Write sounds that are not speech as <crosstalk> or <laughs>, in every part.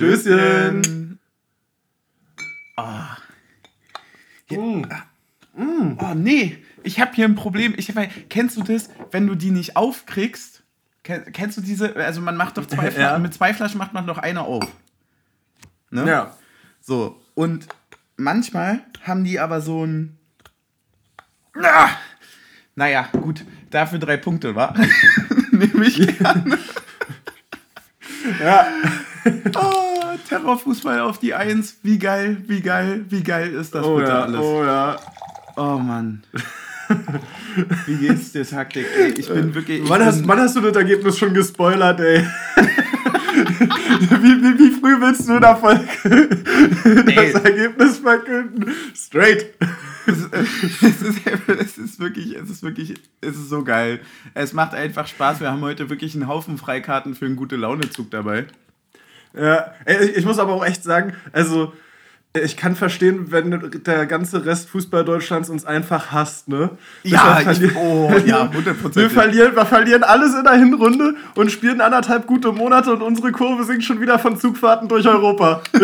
Stößchen. Oh. Mm. Mm. oh nee, ich habe hier ein Problem. Ich, kennst du das, wenn du die nicht aufkriegst? Kennst du diese? Also man macht doch zwei <laughs> Flaschen, ja. mit zwei Flaschen macht man doch eine auf. Ne? Ja. So, und manchmal haben die aber so ein. Ah! Naja, gut, dafür drei Punkte, wa? <laughs> Nehme ich <laughs> gerne. ja. Oh, <laughs> Terrorfußball auf die Eins. Wie geil, wie geil, wie geil ist das oh bitte ja, alles? Oh ja. Oh Mann. <laughs> Wie geht's dir, Taktik? Ey, ich bin wirklich. Ich wann, hast, wann hast du das Ergebnis schon gespoilert, ey? <laughs> wie, wie, wie früh willst du da voll das Ergebnis verkünden? Straight. Es ist, es, ist, es ist wirklich, es ist wirklich, es ist so geil. Es macht einfach Spaß. Wir haben heute wirklich einen Haufen Freikarten für einen gute Launezug dabei. Ja, ich muss aber auch echt sagen, also ich kann verstehen, wenn der ganze Rest Fußball Deutschlands uns einfach hasst, ne? Ja, ich, oh, ja, 100%. Wir verlieren, wir verlieren alles in der Hinrunde und spielen anderthalb gute Monate und unsere Kurve sinkt schon wieder von Zugfahrten durch Europa. <laughs> es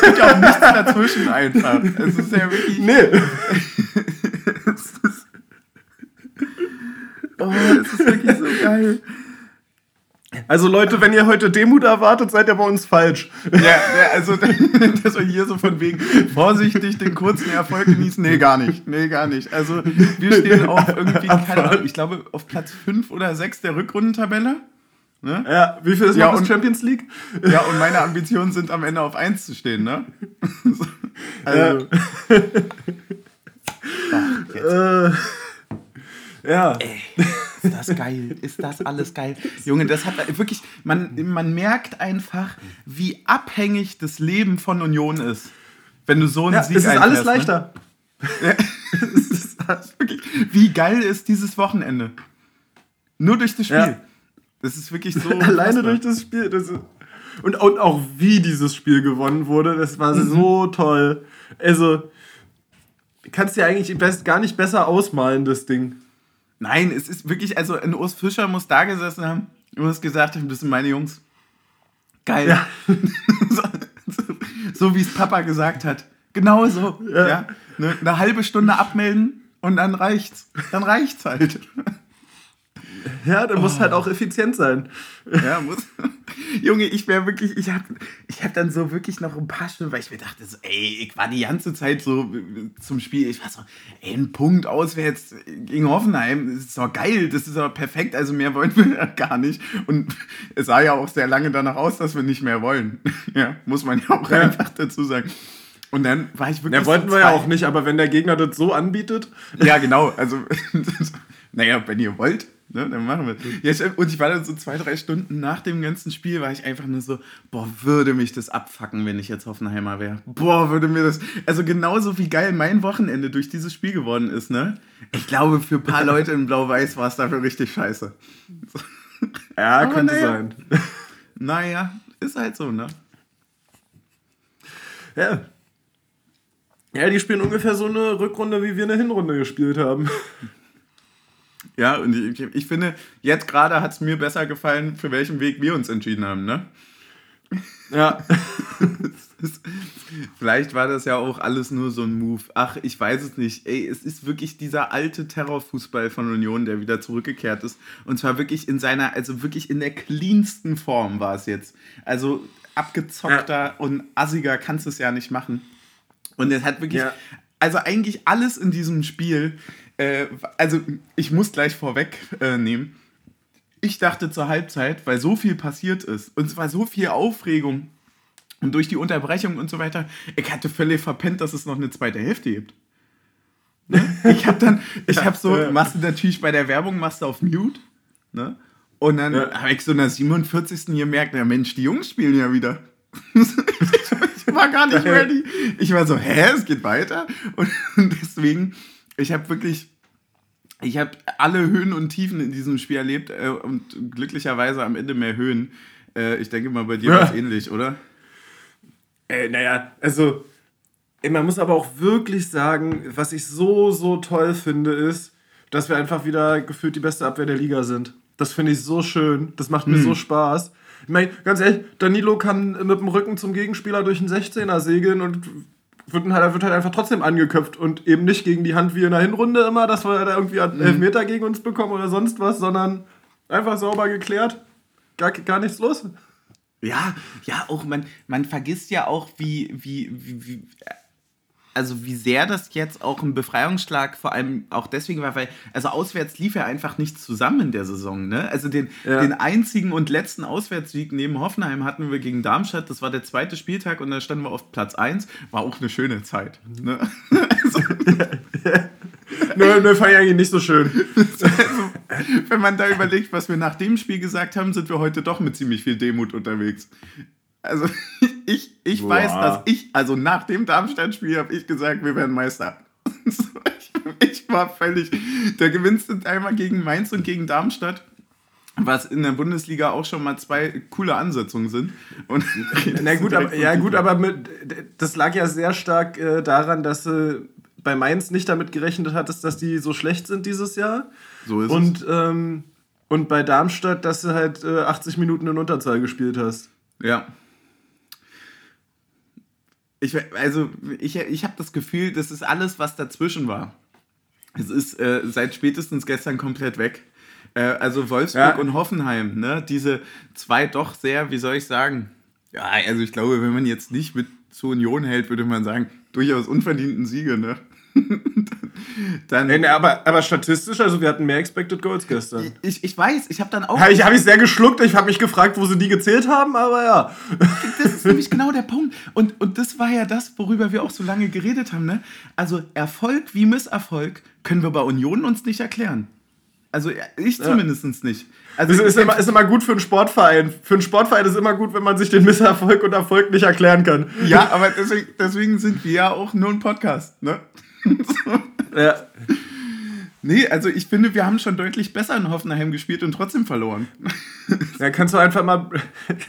gibt ja auch nichts dazwischen einfach. Es ist ja wirklich. Nee. <laughs> oh, es ist wirklich so geil. Also Leute, wenn ihr heute Demut erwartet, seid ihr bei uns falsch. Ja, ja also <laughs> das war hier so von wegen vorsichtig den kurzen Erfolg genießen. Nee, gar nicht. Nee, gar nicht. Also wir stehen auf <laughs> irgendwie, keine Ahnung, ich glaube auf Platz 5 oder 6 der Rückrundentabelle. Ne? Ja, wie viel ist ja, noch und, Champions League? Ja, und meine Ambitionen sind am Ende auf 1 zu stehen, ne? <laughs> also. Ach, jetzt. Äh. Ja. Ey, ist das geil? Ist das alles geil? Junge, das hat wirklich, man, man merkt einfach, wie abhängig das Leben von Union ist. Wenn du so einen ja, Sieg Es ist alles ne? leichter. Ne? <laughs> wirklich, wie geil ist dieses Wochenende? Nur durch das Spiel. Ja. Das ist wirklich so. <laughs> Alleine durch das Spiel. Das und, und auch wie dieses Spiel gewonnen wurde, das war mhm. so toll. Also, kannst du dir eigentlich best, gar nicht besser ausmalen, das Ding. Nein, es ist wirklich, also ein Urs Fischer muss da gesessen haben und muss gesagt haben, das sind meine Jungs. Geil. Ja. <laughs> so, so, so wie es Papa gesagt hat. Genau so. Ja. ja. Eine, eine halbe Stunde abmelden und dann reicht's. Dann reicht's halt. <laughs> Ja, der oh. muss halt auch effizient sein. Ja, muss. <laughs> Junge, ich wäre wirklich, ich habe ich hab dann so wirklich noch ein paar Stunden, weil ich mir dachte, so, ey, ich war die ganze Zeit so zum Spiel, ich war so, ey, ein Punkt auswärts gegen Hoffenheim, das ist doch geil, das ist doch perfekt, also mehr wollen wir <laughs> gar nicht. Und es sah ja auch sehr lange danach aus, dass wir nicht mehr wollen. ja, muss man ja auch ja. einfach dazu sagen. Und dann war ich wirklich. Ja, wollten wir ja auch nicht, aber wenn der Gegner das so anbietet. Ja, genau. Also, naja, wenn ihr wollt, Ne, dann machen wir ja, Und ich war dann so zwei, drei Stunden nach dem ganzen Spiel, war ich einfach nur so, boah, würde mich das abfacken, wenn ich jetzt Hoffenheimer wäre. Boah, würde mir das. Also genauso wie geil mein Wochenende durch dieses Spiel geworden ist, ne? Ich glaube, für ein paar <laughs> Leute in Blau-Weiß war es dafür richtig scheiße. <laughs> Ja, Aber könnte naja. sein. <laughs> Naja, ist halt so, ne? Ja. Ja, die spielen ungefähr so eine Rückrunde, wie wir eine Hinrunde gespielt haben. Ja, und ich, ich finde, jetzt gerade hat es mir besser gefallen, für welchen Weg wir uns entschieden haben, ne? Ja. <laughs> Vielleicht war das ja auch alles nur so ein Move. Ach, ich weiß es nicht. Ey, es ist wirklich dieser alte Terrorfußball von Union, der wieder zurückgekehrt ist. Und zwar wirklich in seiner, also wirklich in der cleansten Form war es jetzt. Also abgezockter ja. und assiger kannst du es ja nicht machen. Und es hat wirklich, ja. also eigentlich alles in diesem Spiel äh, also, ich muss gleich vorwegnehmen. Äh, ich dachte zur Halbzeit, weil so viel passiert ist und es war so viel Aufregung und durch die Unterbrechung und so weiter, ich hatte völlig verpennt, dass es noch eine zweite Hälfte gibt. Ne? Ich habe dann, <laughs> ich habe so, machst du natürlich bei der Werbung, machst du auf Mute, ne? Und dann ja. habe ich so in der 47. gemerkt, na Mensch, die Jungs spielen ja wieder. <laughs> ich war gar nicht <laughs> ready. Ich war so, hä, es geht weiter? Und, und deswegen ich habe wirklich, ich habe alle Höhen und Tiefen in diesem Spiel erlebt äh, und glücklicherweise am Ende mehr Höhen. Äh, ich denke mal, bei dir ja. war es ähnlich, oder? Äh, naja, also man muss aber auch wirklich sagen, was ich so, so toll finde, ist, dass wir einfach wieder gefühlt die beste Abwehr der Liga sind. Das finde ich so schön. Das macht mir so Spaß. Ich meine, ganz ehrlich, Danilo kann mit dem Rücken zum Gegenspieler durch einen 16er segeln und wird halt, wird halt einfach trotzdem angeköpft und eben nicht gegen die Hand wie in der Hinrunde immer, dass wir da irgendwie einen Elfmeter gegen uns bekommen oder sonst was, sondern einfach sauber geklärt. Gar, gar nichts los. Ja, ja, auch man, man vergisst ja auch, wie, wie, wie, wie, also wie sehr das jetzt auch ein Befreiungsschlag vor allem auch deswegen war, weil, also auswärts lief ja einfach nichts zusammen in der Saison, ne? Also den, Ja. den einzigen und letzten Auswärtssieg neben Hoffenheim hatten wir gegen Darmstadt, das war der zweite Spieltag und da standen wir auf Platz 1, war auch eine schöne Zeit, ne? Also, <laughs> Nö, nö, fand ich eigentlich nicht so schön. also, wenn man da überlegt, was wir nach dem Spiel gesagt haben, sind wir heute doch mit ziemlich viel Demut unterwegs. Also <laughs> ich, ich Boah. weiß, dass ich, also nach dem Darmstadt-Spiel habe ich gesagt, wir werden Meister. <laughs> Ich, war völlig, da gewinnst du einmal gegen Mainz und gegen Darmstadt, was in der Bundesliga auch schon mal zwei coole Ansetzungen sind. Und <laughs> Na gut, aber, ja, gut, aber mit, das lag ja sehr stark äh, daran, dass du bei Mainz nicht damit gerechnet hattest, dass die so schlecht sind dieses Jahr. So ist und, ähm, und bei Darmstadt, dass du halt äh, 80 Minuten in Unterzahl gespielt hast. Ja. Ich, also, ich, ich habe das Gefühl, das ist alles, was dazwischen war. Es ist äh, seit spätestens gestern komplett weg. Äh, also Wolfsburg Ja. und Hoffenheim, ne? diese zwei doch sehr, wie soll ich sagen, ja, also ich glaube, wenn man jetzt nicht mit zur Union hält, würde man sagen, durchaus unverdienten Siege, ne? <laughs> dann, Nee, nee, aber, aber statistisch, also wir hatten mehr Expected Goals gestern. ich, ich weiß, ich habe dann auch Habe ich, hab ich sehr geschluckt, ich habe mich gefragt, wo sie die gezählt haben, aber ja. das ist nämlich genau der Punkt. Und, und das war ja das, worüber wir auch so lange geredet haben. Ne? Also Erfolg wie Misserfolg können wir bei Union uns nicht erklären. Also ich zumindest nicht. Also Das ist immer, ist immer gut für einen Sportverein. Für einen Sportverein ist immer gut, wenn man sich den Misserfolg und Erfolg nicht erklären kann. ja, aber deswegen, deswegen sind wir ja auch nur ein Podcast. Ne? Ja. Nee, also ich finde, wir haben schon deutlich besser in Hoffenheim gespielt und trotzdem verloren. <laughs> Dann kannst du einfach mal,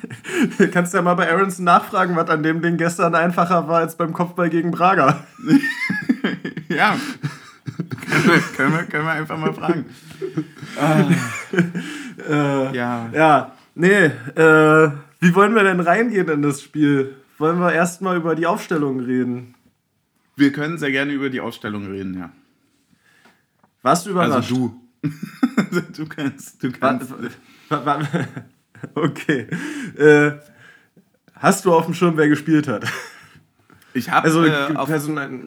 <laughs> kannst ja mal bei Aronson nachfragen, was an dem Ding gestern einfacher war als beim Kopfball gegen Braga. <laughs> ja. können, wir, können, wir, können wir einfach mal fragen. Ah. Äh, Ja. Ja, nee, äh, wie wollen wir denn reingehen in das Spiel? Wollen wir erstmal über die Aufstellung reden? Wir können sehr gerne über die Ausstellung reden, ja. Warst du überrascht? Also du. <laughs> du kannst, du kannst. <laughs> Okay. Äh, hast du auf dem Schirm, wer gespielt hat? Ich habe Also, äh,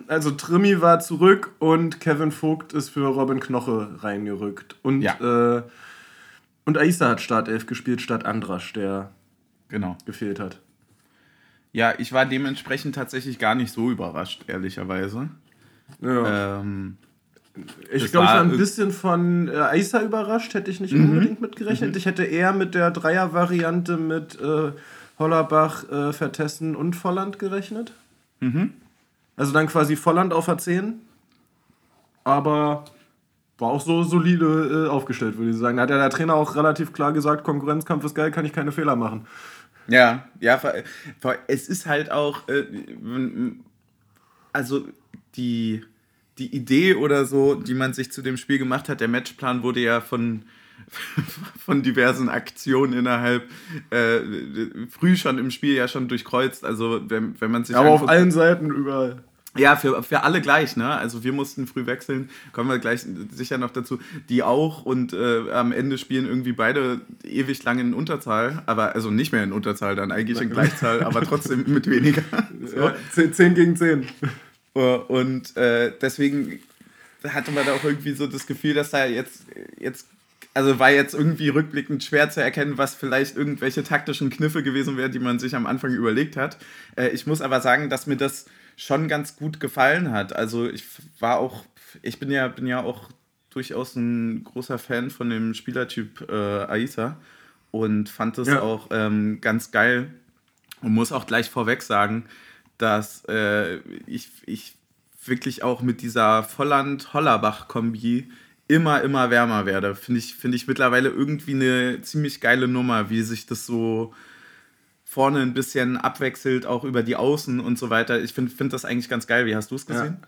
also Trimmi war zurück und Kevin Vogt ist für Robin Knoche reingerückt. Und, Ja. äh, und Aisa hat Startelf gespielt statt Andrasch, der genau. gefehlt hat. Ja, ich war dementsprechend tatsächlich gar nicht so überrascht, ehrlicherweise. Ja. Ähm, ich glaube, ich war ein irg- bisschen von äh, Aisa überrascht, hätte ich nicht Mhm. unbedingt mitgerechnet. Ich hätte eher mit der Dreier-Variante mit äh, Hollerbach, äh, Vertessen und Volland gerechnet. Mhm. Also dann quasi Volland auf A10. Aber war auch so solide äh, aufgestellt, würde ich sagen. Da hat ja der Trainer auch relativ klar gesagt, Konkurrenzkampf ist geil, kann ich keine Fehler machen. Ja, ja, es ist halt auch, äh, also die, die Idee oder so, die man sich zu dem Spiel gemacht hat, der Matchplan wurde ja von, <laughs> von diversen Aktionen innerhalb äh, früh schon im Spiel ja schon durchkreuzt. Also wenn, wenn man sich Aber auf allen Seiten überall. Ja, für, für alle gleich, ne? Also wir mussten früh wechseln, kommen wir gleich sicher noch dazu. Die auch und äh, am Ende spielen irgendwie beide ewig lang in Unterzahl, aber also nicht mehr in Unterzahl, dann eigentlich in Gleichzahl, aber trotzdem mit weniger. <laughs> So. Ja, 10, 10 gegen 10. Und äh, deswegen hatte man da auch irgendwie so das Gefühl, dass da jetzt, jetzt, also war jetzt irgendwie rückblickend schwer zu erkennen, was vielleicht irgendwelche taktischen Kniffe gewesen wären, die man sich am Anfang überlegt hat. Äh, ich muss aber sagen, dass mir das schon ganz gut gefallen hat. Also ich war auch, ich bin ja, bin ja auch durchaus ein großer Fan von dem Spielertyp äh, Aisa und fand es Ja. auch ähm, ganz geil und muss auch gleich vorweg sagen, dass äh, ich, ich wirklich auch mit dieser Volland-Hollerbach-Kombi immer, immer wärmer werde. Finde ich, finde ich mittlerweile irgendwie eine ziemlich geile Nummer, wie sich das so vorne ein bisschen abwechselt, auch über die Außen und so weiter. Ich finde find das eigentlich ganz geil. Wie hast du es gesehen?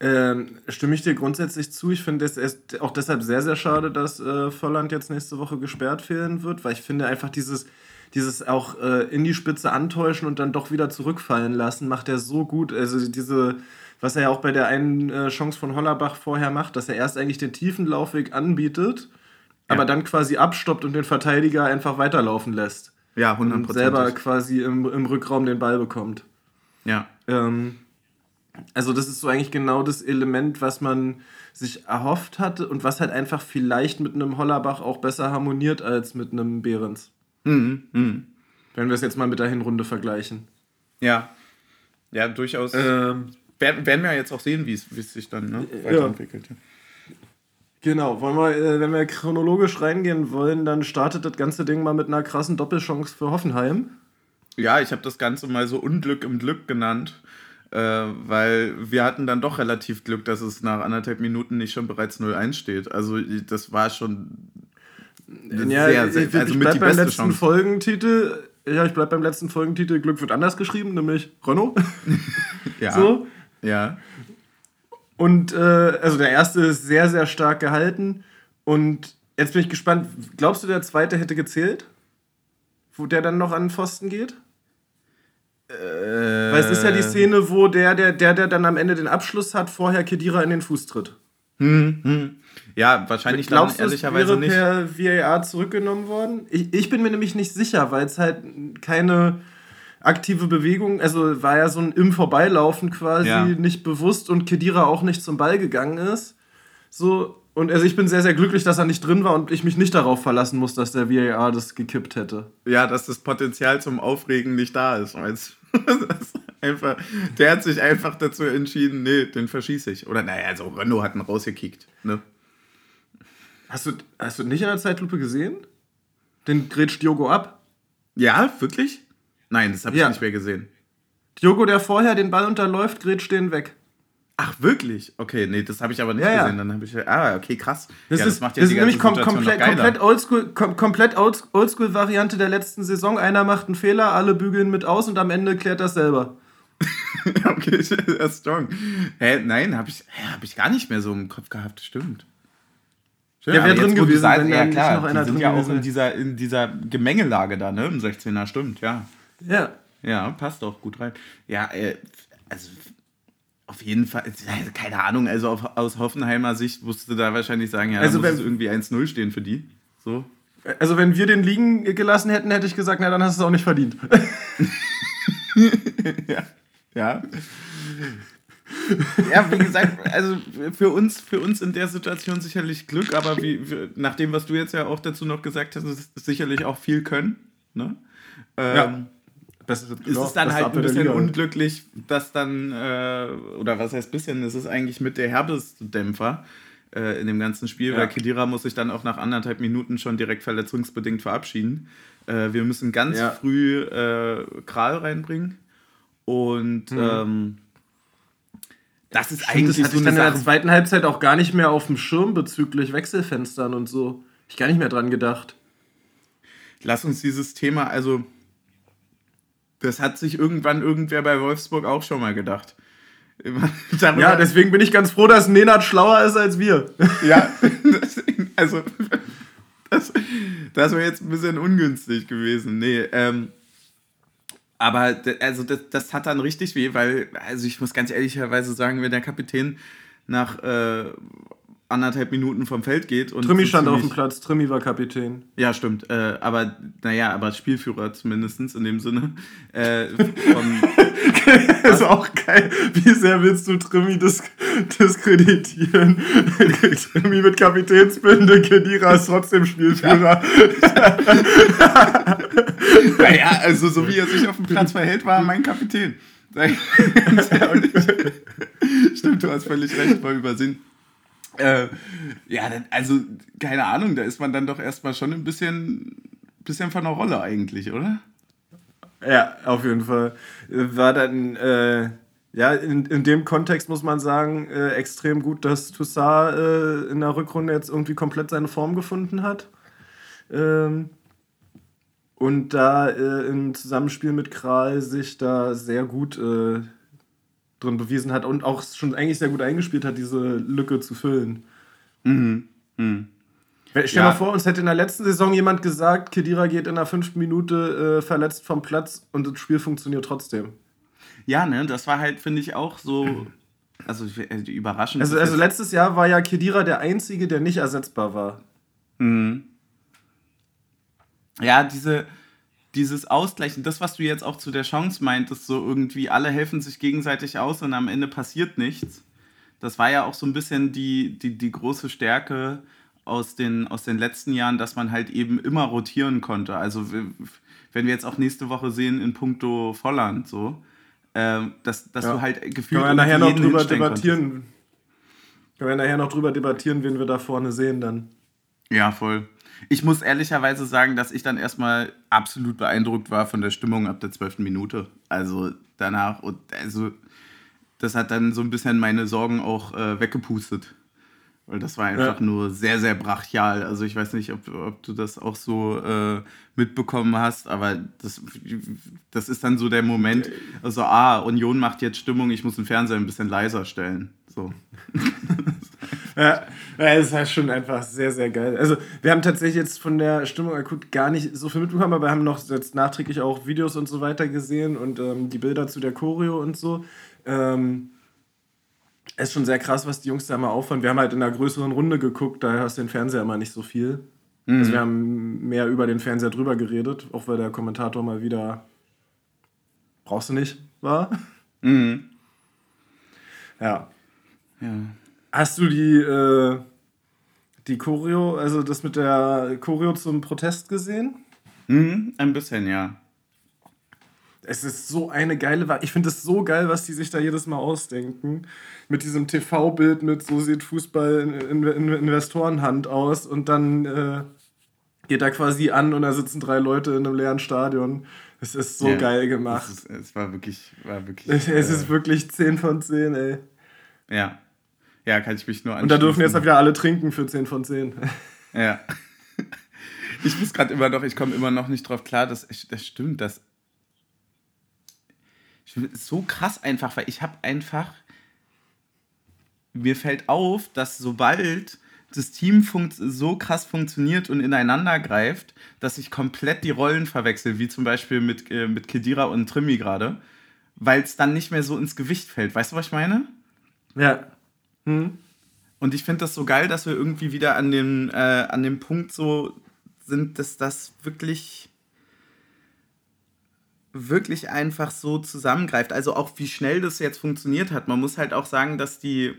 Ähm, stimme ich dir grundsätzlich zu. Ich finde es auch deshalb sehr, sehr schade, dass äh, Volland jetzt nächste Woche gesperrt fehlen wird, weil ich finde einfach dieses, dieses auch äh, in die Spitze antäuschen und dann doch wieder zurückfallen lassen, macht er so gut. Also diese, was er ja auch bei der einen äh, Chance von Hollerbach vorher macht, dass er erst eigentlich den tiefen Laufweg anbietet, ja. aber dann quasi abstoppt und den Verteidiger einfach weiterlaufen lässt. Ja, 100%. Und selber quasi im, im Rückraum den Ball bekommt. Ja. Ähm, also das ist so eigentlich genau das Element, was man sich erhofft hatte und was halt einfach vielleicht mit einem Hollerbach auch besser harmoniert als mit einem Behrens. Mhm, mh. Wenn wir es jetzt mal mit der Hinrunde vergleichen. Ja. Ja, durchaus. Ähm, werden, werden wir jetzt auch sehen, wie es sich dann ne, weiterentwickelt. Ja. Genau, wollen wir, äh, wenn wir chronologisch reingehen wollen, dann startet das ganze Ding mal mit einer krassen Doppelchance für Hoffenheim. Ja, ich habe das Ganze mal so Unglück im Glück genannt, äh, weil wir hatten dann doch relativ Glück, dass es nach anderthalb Minuten nicht schon bereits 0-1 steht. Also das war schon ja, sehr, sehr, ich, also ich mit die beim letzten Chance. Folgentitel. Ja, ich bleib beim letzten Folgentitel. Glück wird anders geschrieben, nämlich Renault. <laughs> ja. So. Ja. Und äh, also der erste ist sehr, sehr stark gehalten. Und jetzt bin ich gespannt. Glaubst du, der zweite hätte gezählt? Wo der dann noch an den Pfosten geht? Äh, Weil es ist ja die Szene, wo der, der, der, der dann am Ende den Abschluss hat, vorher Kedira in den Fuß tritt. Hm, hm. Ja, wahrscheinlich Glaubst dann ehrlicherweise es wäre nicht. per VAR zurückgenommen worden? Ich, ich bin mir nämlich nicht sicher, weil es halt keine aktive Bewegung, also war ja so ein im Vorbeilaufen quasi ja. nicht bewusst und Kedira auch nicht zum Ball gegangen ist. So, und also ich bin sehr, sehr glücklich, dass er nicht drin war und ich mich nicht darauf verlassen muss, dass der VAR das gekippt hätte. Ja, dass das Potenzial zum Aufregen nicht da ist. <laughs> einfach, der hat sich einfach dazu entschieden, nee, den verschieße ich. Oder naja, also Renault hat ihn rausgekickt. Ne? Hast, du, hast du nicht in der Zeitlupe gesehen? Den grätscht Diogo ab. Ja, wirklich? Nein, das habe ich ja. nicht mehr gesehen. Diogo, der vorher den Ball unterläuft, grätscht den weg. Ach, wirklich? Okay, nee, das habe ich aber nicht ja, gesehen. Dann habe ich. Ah, okay, krass. Das, ja, das ist, macht ja das die ist nämlich kom komplett, komplett oldschool, kom komplett oldschool-Variante der letzten Saison. Einer macht einen Fehler, alle bügeln mit aus und am Ende klärt das selber. <laughs> okay, <laughs> das ist strong. Hä, nein, habe ich, hab ich gar nicht mehr so im Kopf gehabt, stimmt. Ja, wäre drin gewesen, sagst, wenn ja, klar, noch einer die sind ja auch in dieser, in dieser Gemengelage da, ne? Im 16er, stimmt, ja. Ja. Ja, passt auch gut rein. Ja, äh, also auf jeden Fall, also keine Ahnung, also auf, aus Hoffenheimer Sicht musst du da wahrscheinlich sagen, ja, also muss es irgendwie 1-0 stehen für die. So. Also wenn wir den liegen gelassen hätten, hätte ich gesagt, na dann hast du es auch nicht verdient. <laughs> ja. Ja. ja, wie gesagt, also für uns, für uns in der Situation sicherlich Glück, aber wie, nach dem, was du jetzt ja auch dazu noch gesagt hast, ist sicherlich auch viel können. Ne? Ähm, ja. Das ist, es dann halt ein bisschen unglücklich, dass dann, äh, oder was heißt bisschen, es ist eigentlich mit der Herbestdämpfer äh, in dem ganzen Spiel, ja. weil Kedira muss sich dann auch nach anderthalb Minuten schon direkt verletzungsbedingt verabschieden. Äh, wir müssen ganz ja. früh äh, Kral reinbringen und mhm. ähm, das ist Stimmt, eigentlich das hatte so ich dann in der zweiten Halbzeit auch gar nicht mehr auf dem Schirm bezüglich Wechselfenstern und so. Ich gar nicht mehr dran gedacht. Lass uns dieses Thema, also das hat sich irgendwann irgendwer bei Wolfsburg auch schon mal gedacht. <laughs> ja, deswegen bin ich ganz froh, dass Nenad schlauer ist als wir. <laughs> Ja, also das, das wäre jetzt ein bisschen ungünstig gewesen. Nee, ähm, aber also das, das hat dann richtig weh, weil, also ich muss ganz ehrlicherweise sagen, wenn der Kapitän nach äh, anderthalb Minuten vom Feld geht. Und Trimi stand auf dem Platz, Trimi war Kapitän. Ja, stimmt. Äh, aber, naja, aber Spielführer zumindest in dem Sinne. Äh, <laughs> ist auch geil. Wie sehr willst du Trimi dis diskreditieren? <laughs> Trimi mit Kapitänsbinde, Kedira ist trotzdem Spielführer. <laughs> naja, also so wie er sich auf dem Platz verhält, war er mein Kapitän. Stimmt, du hast völlig recht, mal übersehen. Äh, ja, also keine Ahnung, da ist man dann doch erstmal schon ein bisschen, bisschen von der Rolle eigentlich, oder? Ja, auf jeden Fall. War dann, äh, ja, in, in dem Kontext muss man sagen, äh, extrem gut, dass Toussaint äh, in der Rückrunde jetzt irgendwie komplett seine Form gefunden hat. Ähm, und da äh, im Zusammenspiel mit Kral sich da sehr gut äh, drin bewiesen hat und auch schon eigentlich sehr gut eingespielt hat, diese Lücke zu füllen. Mhm. Mhm. Stell ja. mal vor, uns hätte in der letzten Saison jemand gesagt, Kedira geht in der fünften Minute äh, verletzt vom Platz und das Spiel funktioniert trotzdem. Ja, ne, das war halt, finde ich, auch so. <clears throat> Also äh, überraschend. Also, also letztes Jahr war ja Kedira der Einzige, der nicht ersetzbar war. Mhm. Ja, diese, dieses Ausgleichen, das, was du jetzt auch zu der Chance meintest, so irgendwie alle helfen sich gegenseitig aus und am Ende passiert nichts. Das war ja auch so ein bisschen die, die, die große Stärke aus den, aus den letzten Jahren, dass man halt eben immer rotieren konnte. Also wenn wir jetzt auch nächste Woche sehen in puncto Volland so, äh, dass, dass ja. du halt gefühlt Können wir nachher noch drüber debattieren. Konntest. Können wir nachher noch drüber debattieren, wen wir da vorne sehen dann. Ja, voll. Ich muss ehrlicherweise sagen, dass ich dann erstmal absolut beeindruckt war von der Stimmung ab der zwölften Minute. Also danach, und also das hat dann so ein bisschen meine Sorgen auch äh, weggepustet. Weil das war einfach ja. nur sehr, sehr brachial. Also ich weiß nicht, ob, ob du das auch so äh, mitbekommen hast, aber das, das ist dann so der Moment, also ah, Union macht jetzt Stimmung, ich muss den Fernseher ein bisschen leiser stellen. So. <laughs> ja, es war schon einfach sehr, sehr geil. Also wir haben tatsächlich jetzt von der Stimmung akut gar nicht so viel mitbekommen, aber wir haben noch jetzt nachträglich auch Videos und so weiter gesehen und ähm, die Bilder zu der Choreo und so. Ähm, es ist schon sehr krass, was die Jungs da mal auffahren. Wir haben halt in einer größeren Runde geguckt, daher hast du den Fernseher immer nicht so viel. Mhm. Also wir haben mehr über den Fernseher drüber geredet, auch weil der Kommentator mal wieder brauchst du nicht war. Mhm. Ja. ja. Hast du die, äh, die Choreo, also das mit der Choreo zum Protest gesehen? Mhm, ein bisschen, ja. Es ist so eine geile, ich finde es so geil, was die sich da jedes Mal ausdenken. Mit diesem TV-Bild mit, so sieht Fußball in, in, in Investorenhand aus und dann äh, geht er quasi an und da sitzen drei Leute in einem leeren Stadion. Es ist so ja, geil gemacht. Es, ist, es, war wirklich, war wirklich. Es, es äh, ist wirklich 10 von 10, ey. Ja. Ja, kann ich mich nur anschauen. Und da dürfen jetzt wieder alle trinken für 10 von 10. Ja. <laughs> Ich muss gerade immer noch, ich komme immer noch nicht drauf klar, dass das stimmt, dass so krass einfach, weil ich habe einfach, mir fällt auf, dass sobald das Team so krass funktioniert und ineinander greift, dass ich komplett die Rollen verwechsel, wie zum Beispiel mit, äh, mit Kedira und Trimi gerade, weil es dann nicht mehr so ins Gewicht fällt. Weißt du, was ich meine? Ja. Hm. Und ich finde das so geil, dass wir irgendwie wieder an dem, äh, an dem Punkt so sind, dass das wirklich wirklich einfach so zusammengreift. Also auch wie schnell das jetzt funktioniert hat. Man muss halt auch sagen, dass die,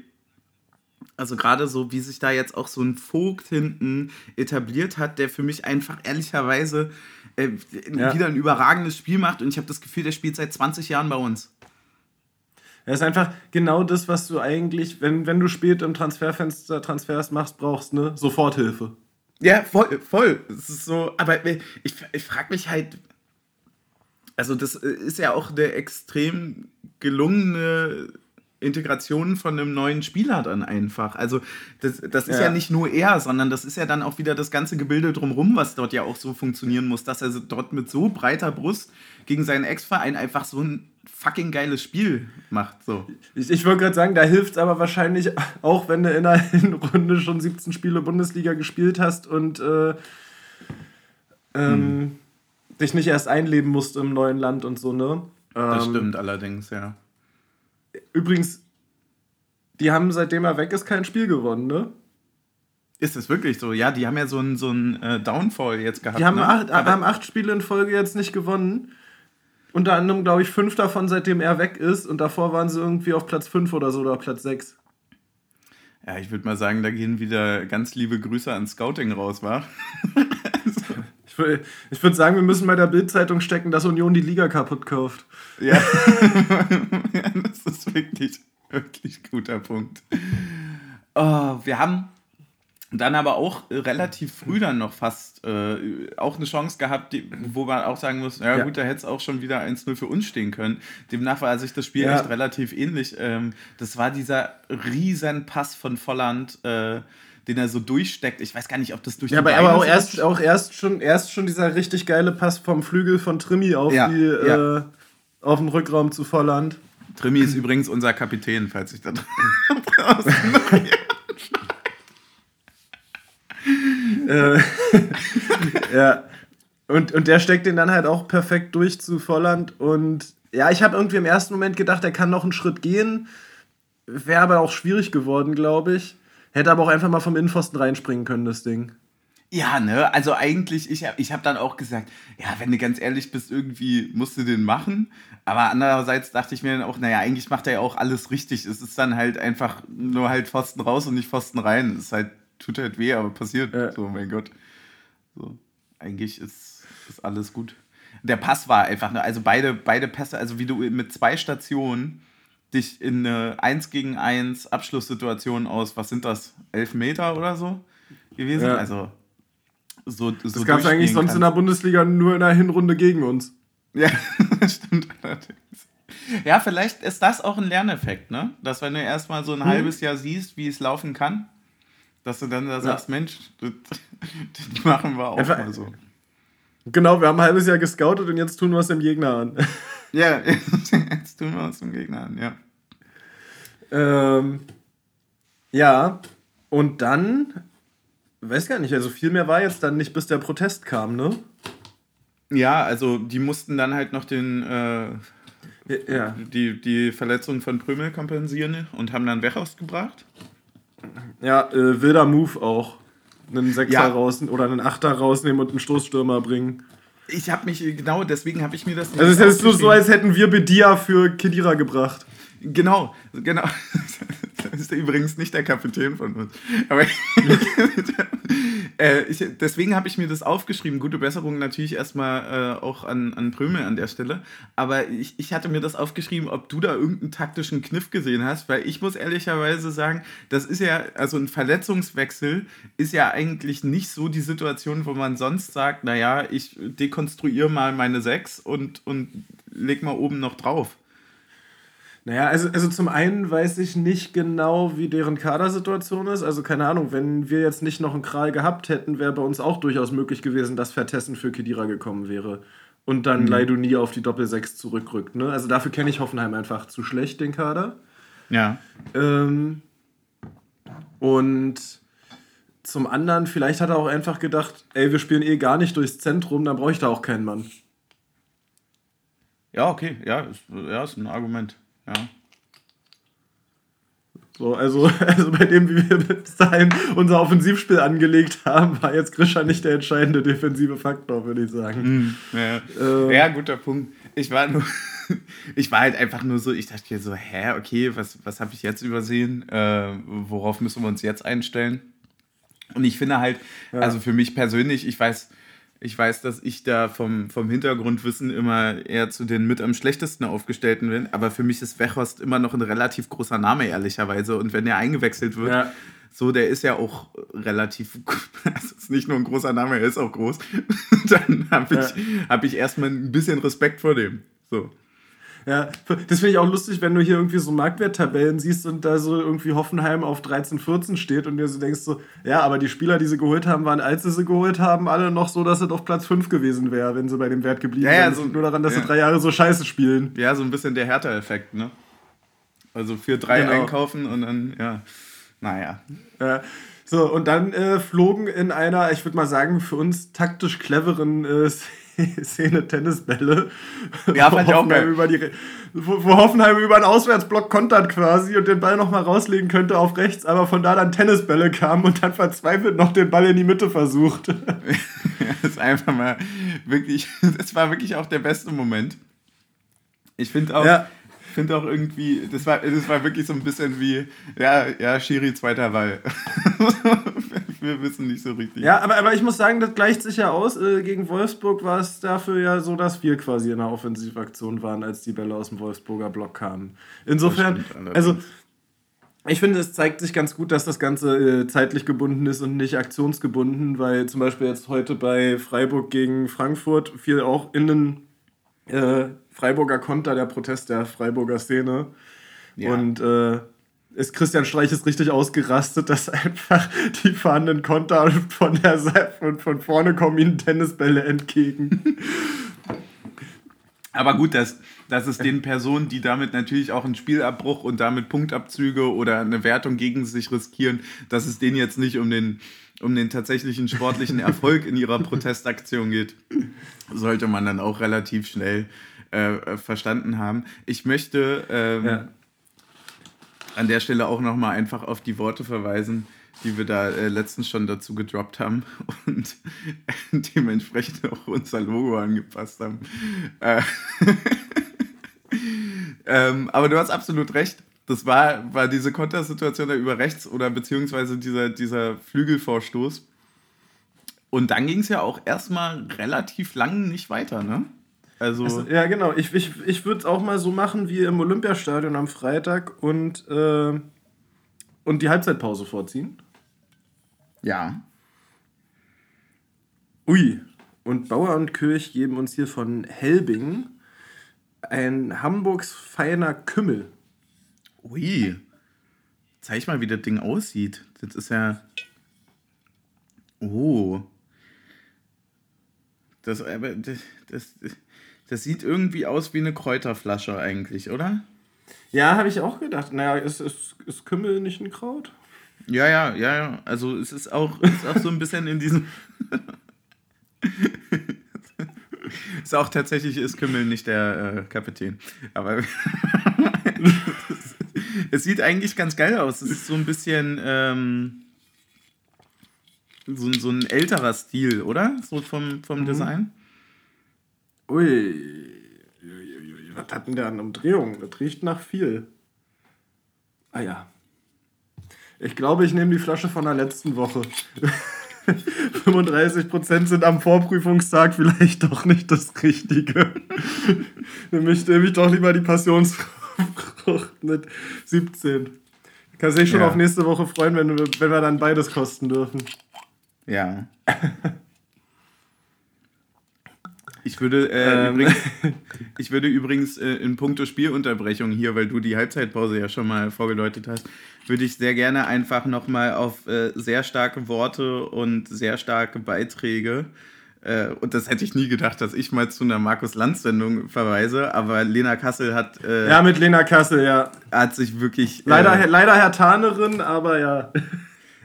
also gerade so, wie sich da jetzt auch so ein Vogt hinten etabliert hat, der für mich einfach ehrlicherweise äh, ja. wieder ein überragendes Spiel macht. Und ich habe das Gefühl, der spielt seit 20 Jahren bei uns. Er ist einfach genau das, was du eigentlich, wenn, wenn du spät im Transferfenster Transfers machst, brauchst, ne? Soforthilfe. Ja, voll, voll. Es ist so, aber ich, ich frage mich halt, also das ist ja auch eine extrem gelungene Integration von einem neuen Spieler dann einfach. Also das, das ist ja. ja. nicht nur er, sondern das ist ja dann auch wieder das ganze Gebilde drumherum, was dort ja auch so funktionieren muss, dass er dort mit so breiter Brust gegen seinen Ex-Verein einfach so ein fucking geiles Spiel macht. So. Ich, ich wollte gerade sagen, da hilft es aber wahrscheinlich auch, wenn du in einer <laughs> Runde schon 17 Spiele Bundesliga gespielt hast und äh, ähm, hm dich nicht erst einleben musst im neuen Land und so, ne? Das ähm, stimmt allerdings, ja. Übrigens, die haben seitdem er weg ist kein Spiel gewonnen, ne? Ist es wirklich so? Ja, die haben ja so einen so äh, Downfall jetzt gehabt. Die haben, ne? acht, haben acht Spiele in Folge jetzt nicht gewonnen. Unter anderem, glaube ich, fünf davon, seitdem er weg ist. Und davor waren sie irgendwie auf Platz fünf oder so oder Platz sechs. Ja, ich würde mal sagen, da gehen wieder ganz liebe Grüße an Scouting raus, wa? <laughs> Ich würde sagen, wir müssen bei der Bildzeitung stecken, dass Union die Liga kaputt kauft. Ja. <laughs> ja das ist wirklich, wirklich guter Punkt. Oh, wir haben dann aber auch relativ früh dann noch fast äh, auch eine Chance gehabt, die, wo man auch sagen muss, ja, ja. gut, da hätte es auch schon wieder 1-0 für uns stehen können. Demnach war sich das Spiel ja. echt relativ ähnlich. Ähm, das war dieser riesen Pass von Volland, äh, den er so durchsteckt. Ich weiß gar nicht, ob das durch ja, aber, aber auch erst, auch erst schon erst schon dieser richtig geile Pass vom Flügel von Trimi auf ja, die. Äh, auf den Rückraum zu Volland. Trimi ist übrigens unser Kapitän, falls ich da <laughs> draußen <laughs> äh, <laughs> <laughs> ja. Und, und der steckt den dann halt auch perfekt durch zu Volland. Und ja, ich habe irgendwie im ersten Moment gedacht, er kann noch einen Schritt gehen. Wäre aber auch schwierig geworden, glaube ich. Hätte aber auch einfach mal vom Innenpfosten reinspringen können, das Ding. Ja, ne, also eigentlich, ich, ich habe dann auch gesagt, ja, wenn du ganz ehrlich bist, irgendwie musst du den machen. Aber andererseits dachte ich mir dann auch, naja, eigentlich macht er ja auch alles richtig. Es ist dann halt einfach nur halt Pfosten raus und nicht Pfosten rein. Es ist halt, tut halt weh, aber passiert. Ja. So, mein Gott. So, eigentlich ist, ist alles gut. Der Pass war einfach, ne, also beide, beide Pässe, also wie du mit zwei Stationen dich in eine 1 gegen 1 Abschlusssituation aus, was sind das, 11 Meter oder so gewesen? Ja. Also so, so Das gab es eigentlich sonst kann. in der Bundesliga nur in der Hinrunde gegen uns. Ja, <laughs> stimmt allerdings. Ja, vielleicht ist das auch ein Lerneffekt, ne? Dass wenn du erstmal so ein mhm. halbes Jahr siehst, wie es laufen kann, dass du dann da sagst, ja. Mensch, das, <laughs> das, machen wir auch Einfach, mal so. Genau, wir haben ein halbes Jahr gescoutet und jetzt tun wir es dem Gegner an. <laughs> Ja, <laughs> jetzt tun wir es dem Gegner an, ja. Ähm, ja, und dann Weiß gar nicht, also viel mehr war jetzt dann nicht, bis der Protest kam, ne? Ja, also die mussten dann halt noch den äh, ja. die, die Verletzung von Prümel kompensieren und haben dann Wechhaus gebracht. Ja, äh, wilder Move auch. Einen Sechser ja. raus oder einen Achter rausnehmen und einen Stoßstürmer bringen. Ich habe mich, genau deswegen habe ich mir das Also es ist so, so, als hätten wir Bedia für Kedira gebracht. Genau, genau. <laughs> <laughs> Das ist übrigens nicht der Kapitän von uns. Aber <laughs> äh, ich, deswegen habe ich mir das aufgeschrieben. Gute Besserung natürlich erstmal äh, auch an, an Prömel an der Stelle. Aber ich, ich hatte mir das aufgeschrieben, ob du da irgendeinen taktischen Kniff gesehen hast, weil ich muss ehrlicherweise sagen, das ist ja, also ein Verletzungswechsel ist ja eigentlich nicht so die Situation, wo man sonst sagt, naja, ich dekonstruiere mal meine sechs und, und leg mal oben noch drauf. Naja, also, also zum einen weiß ich nicht genau, wie deren Kadersituation ist. Also keine Ahnung, wenn wir jetzt nicht noch einen Kral gehabt hätten, wäre bei uns auch durchaus möglich gewesen, dass Vertessen für Kedira gekommen wäre. Und dann mhm. Leidu nie auf die Doppel-6 zurückrückt. Ne? Also dafür kenne ich Hoffenheim einfach zu schlecht, den Kader. Ja. Ähm, und zum anderen, vielleicht hat er auch einfach gedacht, ey, wir spielen eh gar nicht durchs Zentrum, dann brauche ich da auch keinen Mann. Ja, okay, ja, ist, ja, ist ein Argument. Ja. So, also, <laughs> also bei dem, wie wir bis dahin unser Offensivspiel angelegt haben, war jetzt Grisha nicht der entscheidende defensive Faktor, würde ich sagen. Mhm, ja. Ähm, ja, guter Punkt. Ich war nur, <laughs> ich war halt einfach nur so, ich dachte mir so, hä, okay, was, was habe ich jetzt übersehen? Äh, worauf müssen wir uns jetzt einstellen? Und ich finde halt, ja. also für mich persönlich, ich weiß, ich weiß, dass ich da vom, vom Hintergrundwissen immer eher zu den mit am schlechtesten aufgestellten bin, aber für mich ist Wechhorst immer noch ein relativ großer Name, ehrlicherweise. Und wenn er eingewechselt wird, ja. so, der ist ja auch relativ, <laughs> also ist nicht nur ein großer Name, er ist auch groß, <laughs> dann habe ich, ja. hab ich erstmal ein bisschen Respekt vor dem. So. Ja, das finde ich auch lustig, wenn du hier irgendwie so Marktwerttabellen siehst und da so irgendwie Hoffenheim auf 13, 14 steht und dir so denkst so, ja, aber die Spieler, die sie geholt haben, waren, als sie sie geholt haben, alle noch so, dass es auf Platz 5 gewesen wäre, wenn sie bei dem Wert geblieben ja, wären. Ja, so, nur daran, dass ja. sie drei Jahre so scheiße spielen. Ja, so ein bisschen der Hertha-Effekt, ne? Also für drei genau. einkaufen und dann, ja, naja. Ja. So, und dann äh, flogen in einer, ich würde mal sagen, für uns taktisch cleveren äh, <laughs> <laughs> Szene Tennisbälle. Ja, fand ich auch geil. Über die, wo, wo Hoffenheim über einen Auswärtsblock kontert quasi und den Ball nochmal rauslegen könnte auf rechts, aber von da dann Tennisbälle kamen und dann verzweifelt noch den Ball in die Mitte versucht. <laughs> <laughs> das ist einfach mal wirklich, das war wirklich auch der beste Moment. Ich finde auch, ja finde auch irgendwie, das war, das war wirklich so ein bisschen wie, ja, ja, Schiri zweiter Ball. Wir wissen nicht so richtig. Ja, aber, aber ich muss sagen, das gleicht sich ja aus. Äh, gegen Wolfsburg war es dafür ja so, dass wir quasi in der Offensivaktion waren, als die Bälle aus dem Wolfsburger Block kamen. Insofern, also ich finde, es zeigt sich ganz gut, dass das Ganze äh, zeitlich gebunden ist und nicht aktionsgebunden, weil zum Beispiel jetzt heute bei Freiburg gegen Frankfurt fiel auch innen äh, Freiburger Konter der Protest der Freiburger Szene. Ja. Und äh, ist Christian Streich ist richtig ausgerastet, dass einfach die fahrenden Konter von der Seite und von vorne kommen ihnen Tennisbälle entgegen. Aber gut, das, dass es den Personen, die damit natürlich auch einen Spielabbruch und damit Punktabzüge oder eine Wertung gegen sich riskieren, dass es denen jetzt nicht um den, um den tatsächlichen sportlichen Erfolg in ihrer Protestaktion geht, sollte man dann auch relativ schnell äh, verstanden haben. Ich möchte ähm, ja. An der Stelle auch nochmal einfach auf die Worte verweisen, die wir da äh, letztens schon dazu gedroppt haben <laughs> und dementsprechend auch unser Logo angepasst haben. Äh, <laughs> ähm, aber du hast absolut recht. Das war, war diese Kontersituation da über rechts oder beziehungsweise dieser, dieser Flügelvorstoß. Und dann ging es ja auch erstmal relativ lang nicht weiter, ne? Also, also ja, genau. Ich, ich, ich würde es auch mal so machen wie im Olympiastadion am Freitag und, äh, und die Halbzeitpause vorziehen. Ja. Ui. Und Bauer und Kirch geben uns hier von Helbing ein Hamburgs feiner Kümmel. Ui. Zeig mal, wie das Ding aussieht. Das ist ja. Oh. Das, das, das, das sieht irgendwie aus wie eine Kräuterflasche eigentlich, oder? Ja, habe ich auch gedacht. Naja, ist, ist, ist Kümmel nicht ein Kraut? Ja, ja, ja, ja. Also es ist auch, ist auch so ein bisschen in diesem. <laughs> ist auch tatsächlich ist Kümmel nicht der äh, Kapitän. Aber <laughs> es sieht eigentlich ganz geil aus. Es ist so ein bisschen ähm, so, so ein älterer Stil, oder? So vom, vom mhm. Design. Ui. Was hat denn der an Umdrehung? Das riecht nach viel. Ah ja. Ich glaube, ich nehme die Flasche von der letzten Woche. <laughs> 35% sind am Vorprüfungstag vielleicht doch nicht das Richtige. <laughs> Nämlich nehme ich doch lieber die Passionsfrucht mit 17. Kannst dich schon ja. auf nächste Woche freuen, wenn wenn wir dann beides kosten dürfen. Ja. <laughs> Ich würde, äh, ähm. übrigens, <laughs> ich würde übrigens äh, in puncto Spielunterbrechung hier, weil du die Halbzeitpause ja schon mal vorgedeutet hast, würde ich sehr gerne einfach nochmal auf äh, sehr starke Worte und sehr starke Beiträge äh, und das hätte ich nie gedacht, dass ich mal zu einer Markus-Lanz-Sendung verweise, aber Lena Kassel hat. Äh, ja, mit Lena Kassel, ja. Hat sich wirklich. Leider, äh, leider Herr Tarnerin, aber ja. <laughs>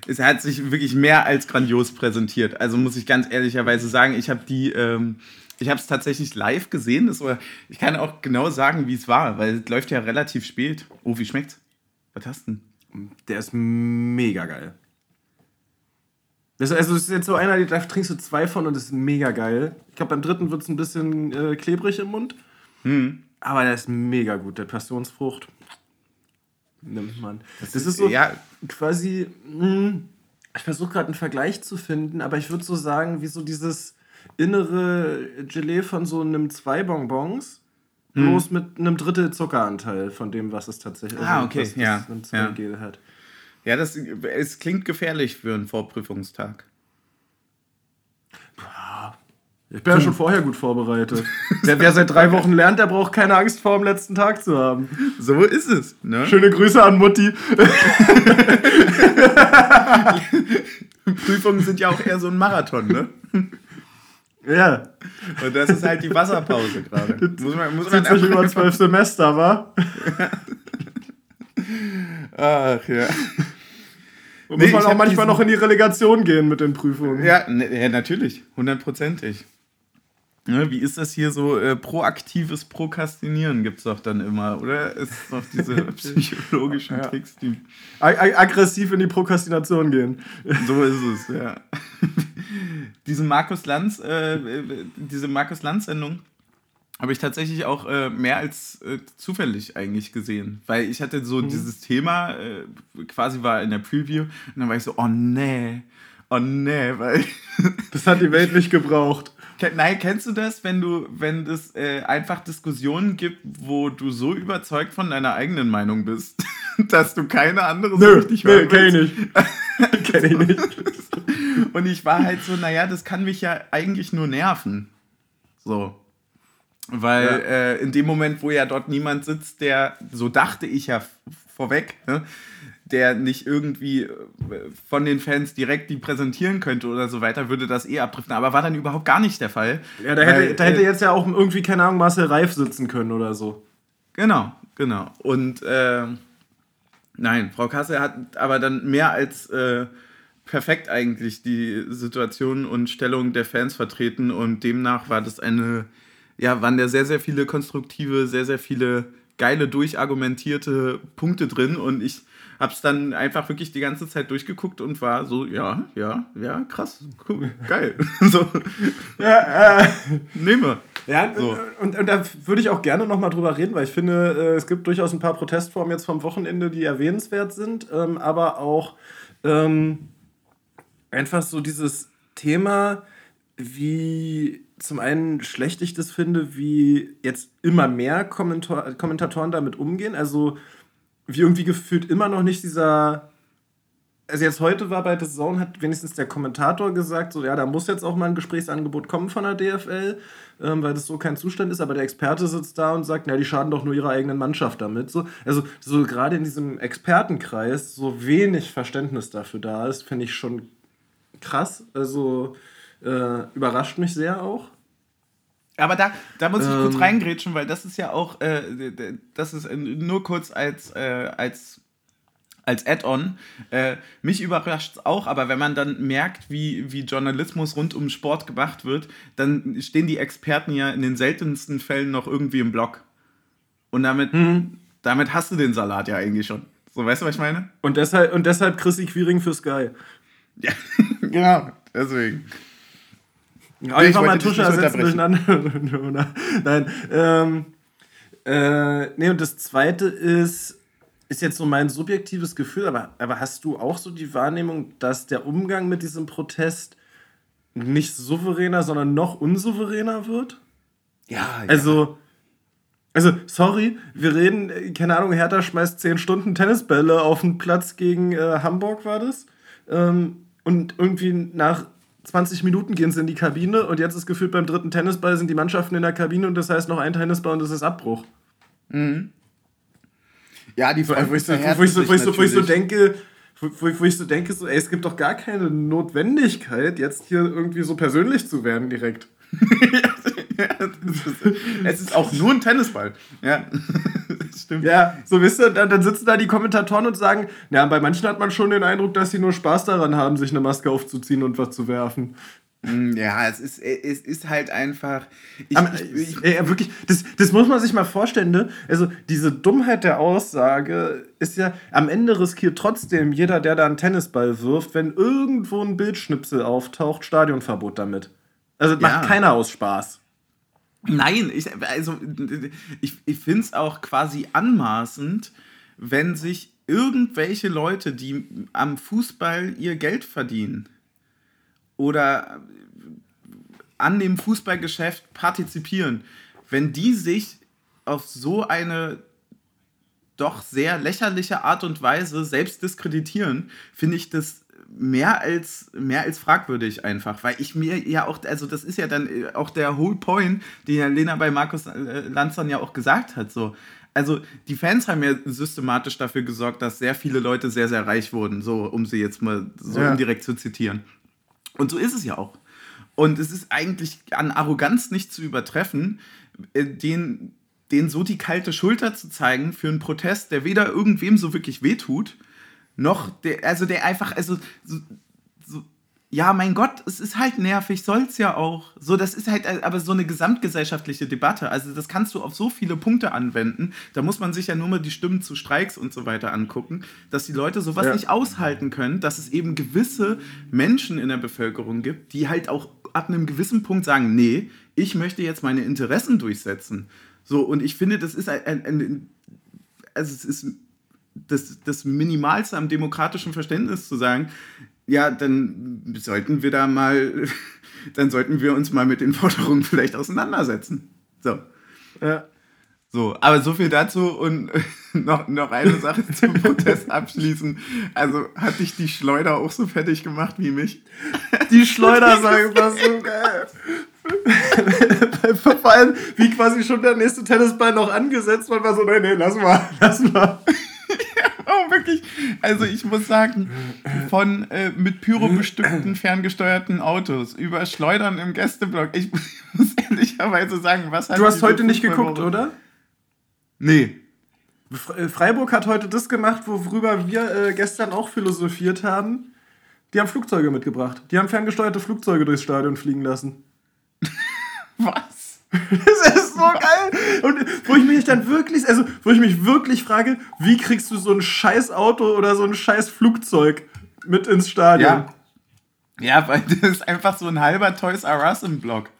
Es hat sich wirklich mehr als grandios präsentiert. Also muss ich ganz ehrlicherweise sagen, ich habe die. Ähm, ich habe es tatsächlich live gesehen. Das war, ich kann auch genau sagen, wie es war, weil es läuft ja relativ spät. Oh, wie schmeckt's? Was hast du denn? Der ist mega geil. Das, also, das ist jetzt so einer, da trinkst du zwei von und das ist mega geil. Ich glaube, beim dritten wird es ein bisschen äh, klebrig im Mund. Hm. Aber der ist mega gut. Der Passionsfrucht nimmt man. Das, das ist so ja. quasi. Mh, hm, ich versuche gerade einen Vergleich zu finden, aber ich würde so sagen, wie so dieses innere Gelee von so einem zwei Bonbons, hm. bloß mit einem Drittel Zuckeranteil von dem, was es tatsächlich ah, okay. was, ja. ja. Gel hat. Ja, das es klingt gefährlich für einen Vorprüfungstag. Ich bin ja schon vorher gut vorbereitet. <laughs> wer, wer, seit drei Wochen lernt, der braucht keine Angst vor dem letzten Tag zu haben. So ist es. Ne? Schöne Grüße an Mutti. <laughs> Prüfungen sind ja auch eher so ein Marathon, ne? <laughs> Ja. Und das ist halt die Wasserpause gerade. Muss man, muss man sich über zwölf Semester, wa? <laughs> Ach ja. Und nee, muss man auch manchmal noch in die Relegation gehen mit den Prüfungen. Ja, ne, ja natürlich. Hundertprozentig. Ne, wie ist das hier so? Äh, proaktives Prokrastinieren gibt es doch dann immer, oder? Ist doch diese <laughs> psychologischen ja. Tricks, die. Ag aggressiv in die Prokrastination gehen. So ist es, ja. <laughs> diese Markus Lanz, äh, diese Markus Lanz-Sendung habe ich tatsächlich auch äh, mehr als äh, zufällig eigentlich gesehen. Weil ich hatte so mhm. dieses Thema, äh, quasi war in der Preview, und dann war ich so, oh nee, oh nee, weil. <laughs> das hat die Welt nicht gebraucht. Nein, kennst du das, wenn du, wenn es äh, einfach Diskussionen gibt, wo du so überzeugt von deiner eigenen Meinung bist, <laughs> <laughs> dass du keine andere so richtig hören kenn ich nicht. <laughs> kenn ich nicht. <laughs> Und ich war halt so, naja, das kann mich ja eigentlich nur nerven. So. Weil ja. äh, in dem Moment, wo ja dort niemand sitzt, der, so dachte ich ja vorweg, ne? der nicht irgendwie äh, von den Fans direkt die präsentieren könnte oder so weiter, würde das eh abdriften. Aber war dann überhaupt gar nicht der Fall. Ja, da hätte, weil, da hätte äh, jetzt ja auch irgendwie, keine Ahnung, Marcel Reif sitzen können oder so. Genau, genau. Und äh, nein, Frau Kassel hat aber dann mehr als äh, perfekt eigentlich die Situation und Stellung der Fans vertreten und demnach war das eine, ja, waren da sehr, sehr viele konstruktive, sehr, sehr viele geile, durchargumentierte Punkte drin und ich hab's dann einfach wirklich die ganze Zeit durchgeguckt und war so, ja, ja, ja, krass, cool, geil. <laughs> so. Ja, äh, nehme. Ja, so. und, und da würde ich auch gerne nochmal drüber reden, weil ich finde, äh, es gibt durchaus ein paar Protestformen jetzt vom Wochenende, die erwähnenswert sind, ähm, aber auch ähm, einfach so dieses Thema, wie zum einen schlecht ich das finde, wie jetzt immer mehr Kommentar Kommentatoren damit umgehen. Also irgendwie gefühlt immer noch nicht dieser. Also jetzt heute war bei The Zone, hat wenigstens der Kommentator gesagt, so ja, da muss jetzt auch mal ein Gesprächsangebot kommen von der DFL, ähm, weil das so kein Zustand ist, aber der Experte sitzt da und sagt, ja, die schaden doch nur ihrer eigenen Mannschaft damit. So, also so gerade in diesem Expertenkreis so wenig Verständnis dafür da ist, finde ich schon krass. Also äh, überrascht mich sehr auch. Aber da, da muss ich ähm, kurz reingrätschen, weil das ist ja auch, äh, das ist nur kurz als, äh, als, als Add-on. Äh, mich überrascht es auch, aber wenn man dann merkt, wie, wie Journalismus rund um Sport gemacht wird, dann stehen die Experten ja in den seltensten Fällen noch irgendwie im Blog. Und damit, mhm. damit hast du den Salat ja eigentlich schon. So, weißt du, was ich meine? Und deshalb, und deshalb Chrissy Queering für Sky. Ja, <laughs> genau, deswegen. Einfach mal Tusche ersetzen durcheinander. <laughs> Nein. Ähm, äh, nee, und das zweite ist, ist jetzt so mein subjektives Gefühl, aber, aber hast du auch so die Wahrnehmung, dass der Umgang mit diesem Protest nicht souveräner, sondern noch unsouveräner wird? Ja, ja. Also, also, sorry, wir reden, keine Ahnung, Hertha schmeißt 10 Stunden Tennisbälle auf den Platz gegen äh, Hamburg, war das? Ähm, und irgendwie nach 20 Minuten gehen sie in die Kabine und jetzt ist gefühlt beim dritten Tennisball sind die Mannschaften in der Kabine und das heißt noch ein Tennisball und das ist Abbruch. Mhm. Ja, die Frage, wo ich so, wo ich so, wo ich so, wo ich so denke, wo, wo ich so denke, so, ey, es gibt doch gar keine Notwendigkeit, jetzt hier irgendwie so persönlich zu werden direkt. <laughs> <laughs> es ist auch nur ein Tennisball. Ja, <laughs> stimmt. Ja, so wisst ihr, dann, dann sitzen da die Kommentatoren und sagen, ja, bei manchen hat man schon den Eindruck, dass sie nur Spaß daran haben, sich eine Maske aufzuziehen und was zu werfen. Mm, ja, es ist, es ist halt einfach. Ich, Aber, ich, ich, ey, wirklich, das, das muss man sich mal vorstellen, ne? Also, diese Dummheit der Aussage ist ja, am Ende riskiert trotzdem jeder, der da einen Tennisball wirft, wenn irgendwo ein Bildschnipsel auftaucht, Stadionverbot damit. Also, ja. macht keiner aus Spaß. Nein, ich, also, ich, ich finde es auch quasi anmaßend, wenn sich irgendwelche Leute, die am Fußball ihr Geld verdienen oder an dem Fußballgeschäft partizipieren, wenn die sich auf so eine doch sehr lächerliche Art und Weise selbst diskreditieren, finde ich das mehr als, mehr als fragwürdig einfach, weil ich mir ja auch, also das ist ja dann äh, auch der Whole Point, den ja Lena bei Markus äh, Lanzern ja auch gesagt hat, so. Also die Fans haben ja systematisch dafür gesorgt, dass sehr viele Leute sehr, sehr reich wurden, so um sie jetzt mal so ja. indirekt zu zitieren. Und so ist es ja auch. Und es ist eigentlich an Arroganz nicht zu übertreffen, äh, den, den so die kalte Schulter zu zeigen für einen Protest, der weder irgendwem so wirklich wehtut, noch, der, also der einfach, also so, so, ja, mein Gott, es ist halt nervig, soll's ja auch. So, das ist halt aber so eine gesamtgesellschaftliche Debatte. Also, das kannst du auf so viele Punkte anwenden. Da muss man sich ja nur mal die Stimmen zu Streiks und so weiter angucken, dass die Leute sowas ja. nicht aushalten können, dass es eben gewisse Menschen in der Bevölkerung gibt, die halt auch ab einem gewissen Punkt sagen, nee, ich möchte jetzt meine Interessen durchsetzen. So, und ich finde, das ist ein, ein, ein also es ist das, das Minimalste am demokratischen Verständnis zu sagen, ja, dann sollten wir da mal, <laughs> dann sollten wir uns mal mit den Forderungen vielleicht auseinandersetzen. So. Ja. So, aber so viel dazu und <laughs> noch, noch eine Sache zum <laughs> Protest abschließen. Also hat dich die Schleuder auch so fertig gemacht wie mich? Die Schleuder sagen das so geil. Vor allem, wie quasi schon der nächste Tennisball noch angesetzt war, war so, nee, nee, lass mal, lass mal. <laughs> wirklich, also ich muss sagen, von äh, mit Pyro bestückten ferngesteuerten Autos über Schleudern im Gästeblock. Ich <laughs> muss ehrlicherweise sagen, was hat Du hast heute nicht geguckt, oder? Nee. Äh, Freiburg hat heute das gemacht, worüber wir äh, gestern auch philosophiert haben. Die haben Flugzeuge mitgebracht. Die haben ferngesteuerte Flugzeuge durchs Stadion fliegen lassen. <laughs> Was? <laughs> Das ist so geil. Und wo ich mich dann wirklich, also wo ich mich wirklich frage, wie kriegst du so ein scheiß Auto oder so ein scheiß Flugzeug mit ins Stadion? Ja, ja weil das ist einfach so ein halber Toys R Us im Block.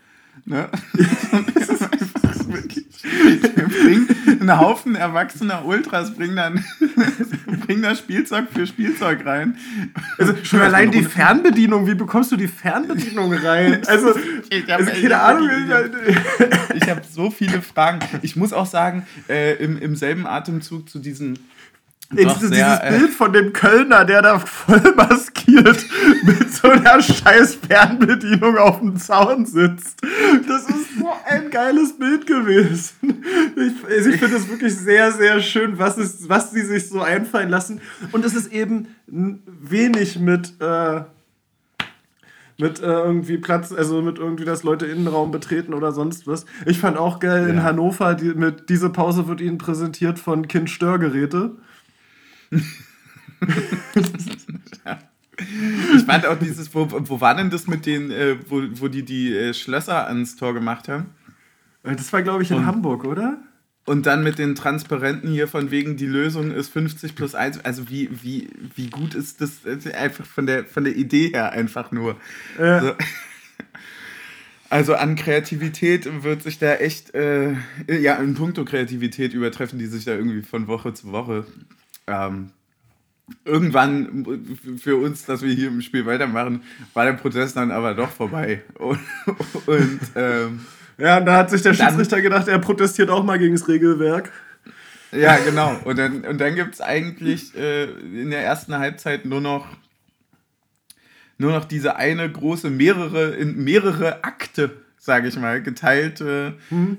Ne? <laughs> bringen einen Haufen erwachsener Ultras, bringen dann bringen da Spielzeug für Spielzeug rein. Also schon allein die Fernbedienung, wie bekommst du die Fernbedienung rein? Also, ich habe also, keine Ahnung. Ich habe so viele Fragen. Ich muss auch sagen, äh, im, im selben Atemzug zu diesen Nee, dieses, sehr, dieses Bild von dem Kölner, der da voll maskiert mit so einer scheiß Fernbedienung auf dem Zaun sitzt. Das ist so ein geiles Bild gewesen. Ich, also ich finde es wirklich sehr, sehr schön, was, ist, was sie sich so einfallen lassen. Und es ist eben wenig mit. Äh, mit äh, irgendwie Platz, also mit irgendwie, dass Leute Innenraum betreten oder sonst was. Ich fand auch geil ja. in Hannover, die, mit diese Pause wird ihnen präsentiert von Kind Störgeräte. <laughs> ich fand auch dieses, wo, wo war denn das mit den, äh, wo, wo die die äh, Schlösser ans Tor gemacht haben? Äh, das war, glaube ich, in und, Hamburg, oder? Und dann mit den Transparenten hier von wegen, die Lösung ist 50 plus 1. Also wie, wie, wie gut ist das einfach von der, von der Idee her einfach nur. Ja. So. <laughs> Also an Kreativität wird sich da echt, äh, ja, in puncto Kreativität übertreffen die sich da irgendwie von Woche zu Woche ähm, irgendwann für uns, dass wir hier im Spiel weitermachen, war der Protest dann aber doch vorbei. Und, <laughs> und ähm, ja, da hat sich der Schiedsrichter dann, gedacht, er protestiert auch mal gegen das Regelwerk. Ja, genau. Und dann, und dann gibt es eigentlich äh, in der ersten Halbzeit nur noch nur noch diese eine große, mehrere, in mehrere Akte, sage ich mal, geteilte mhm.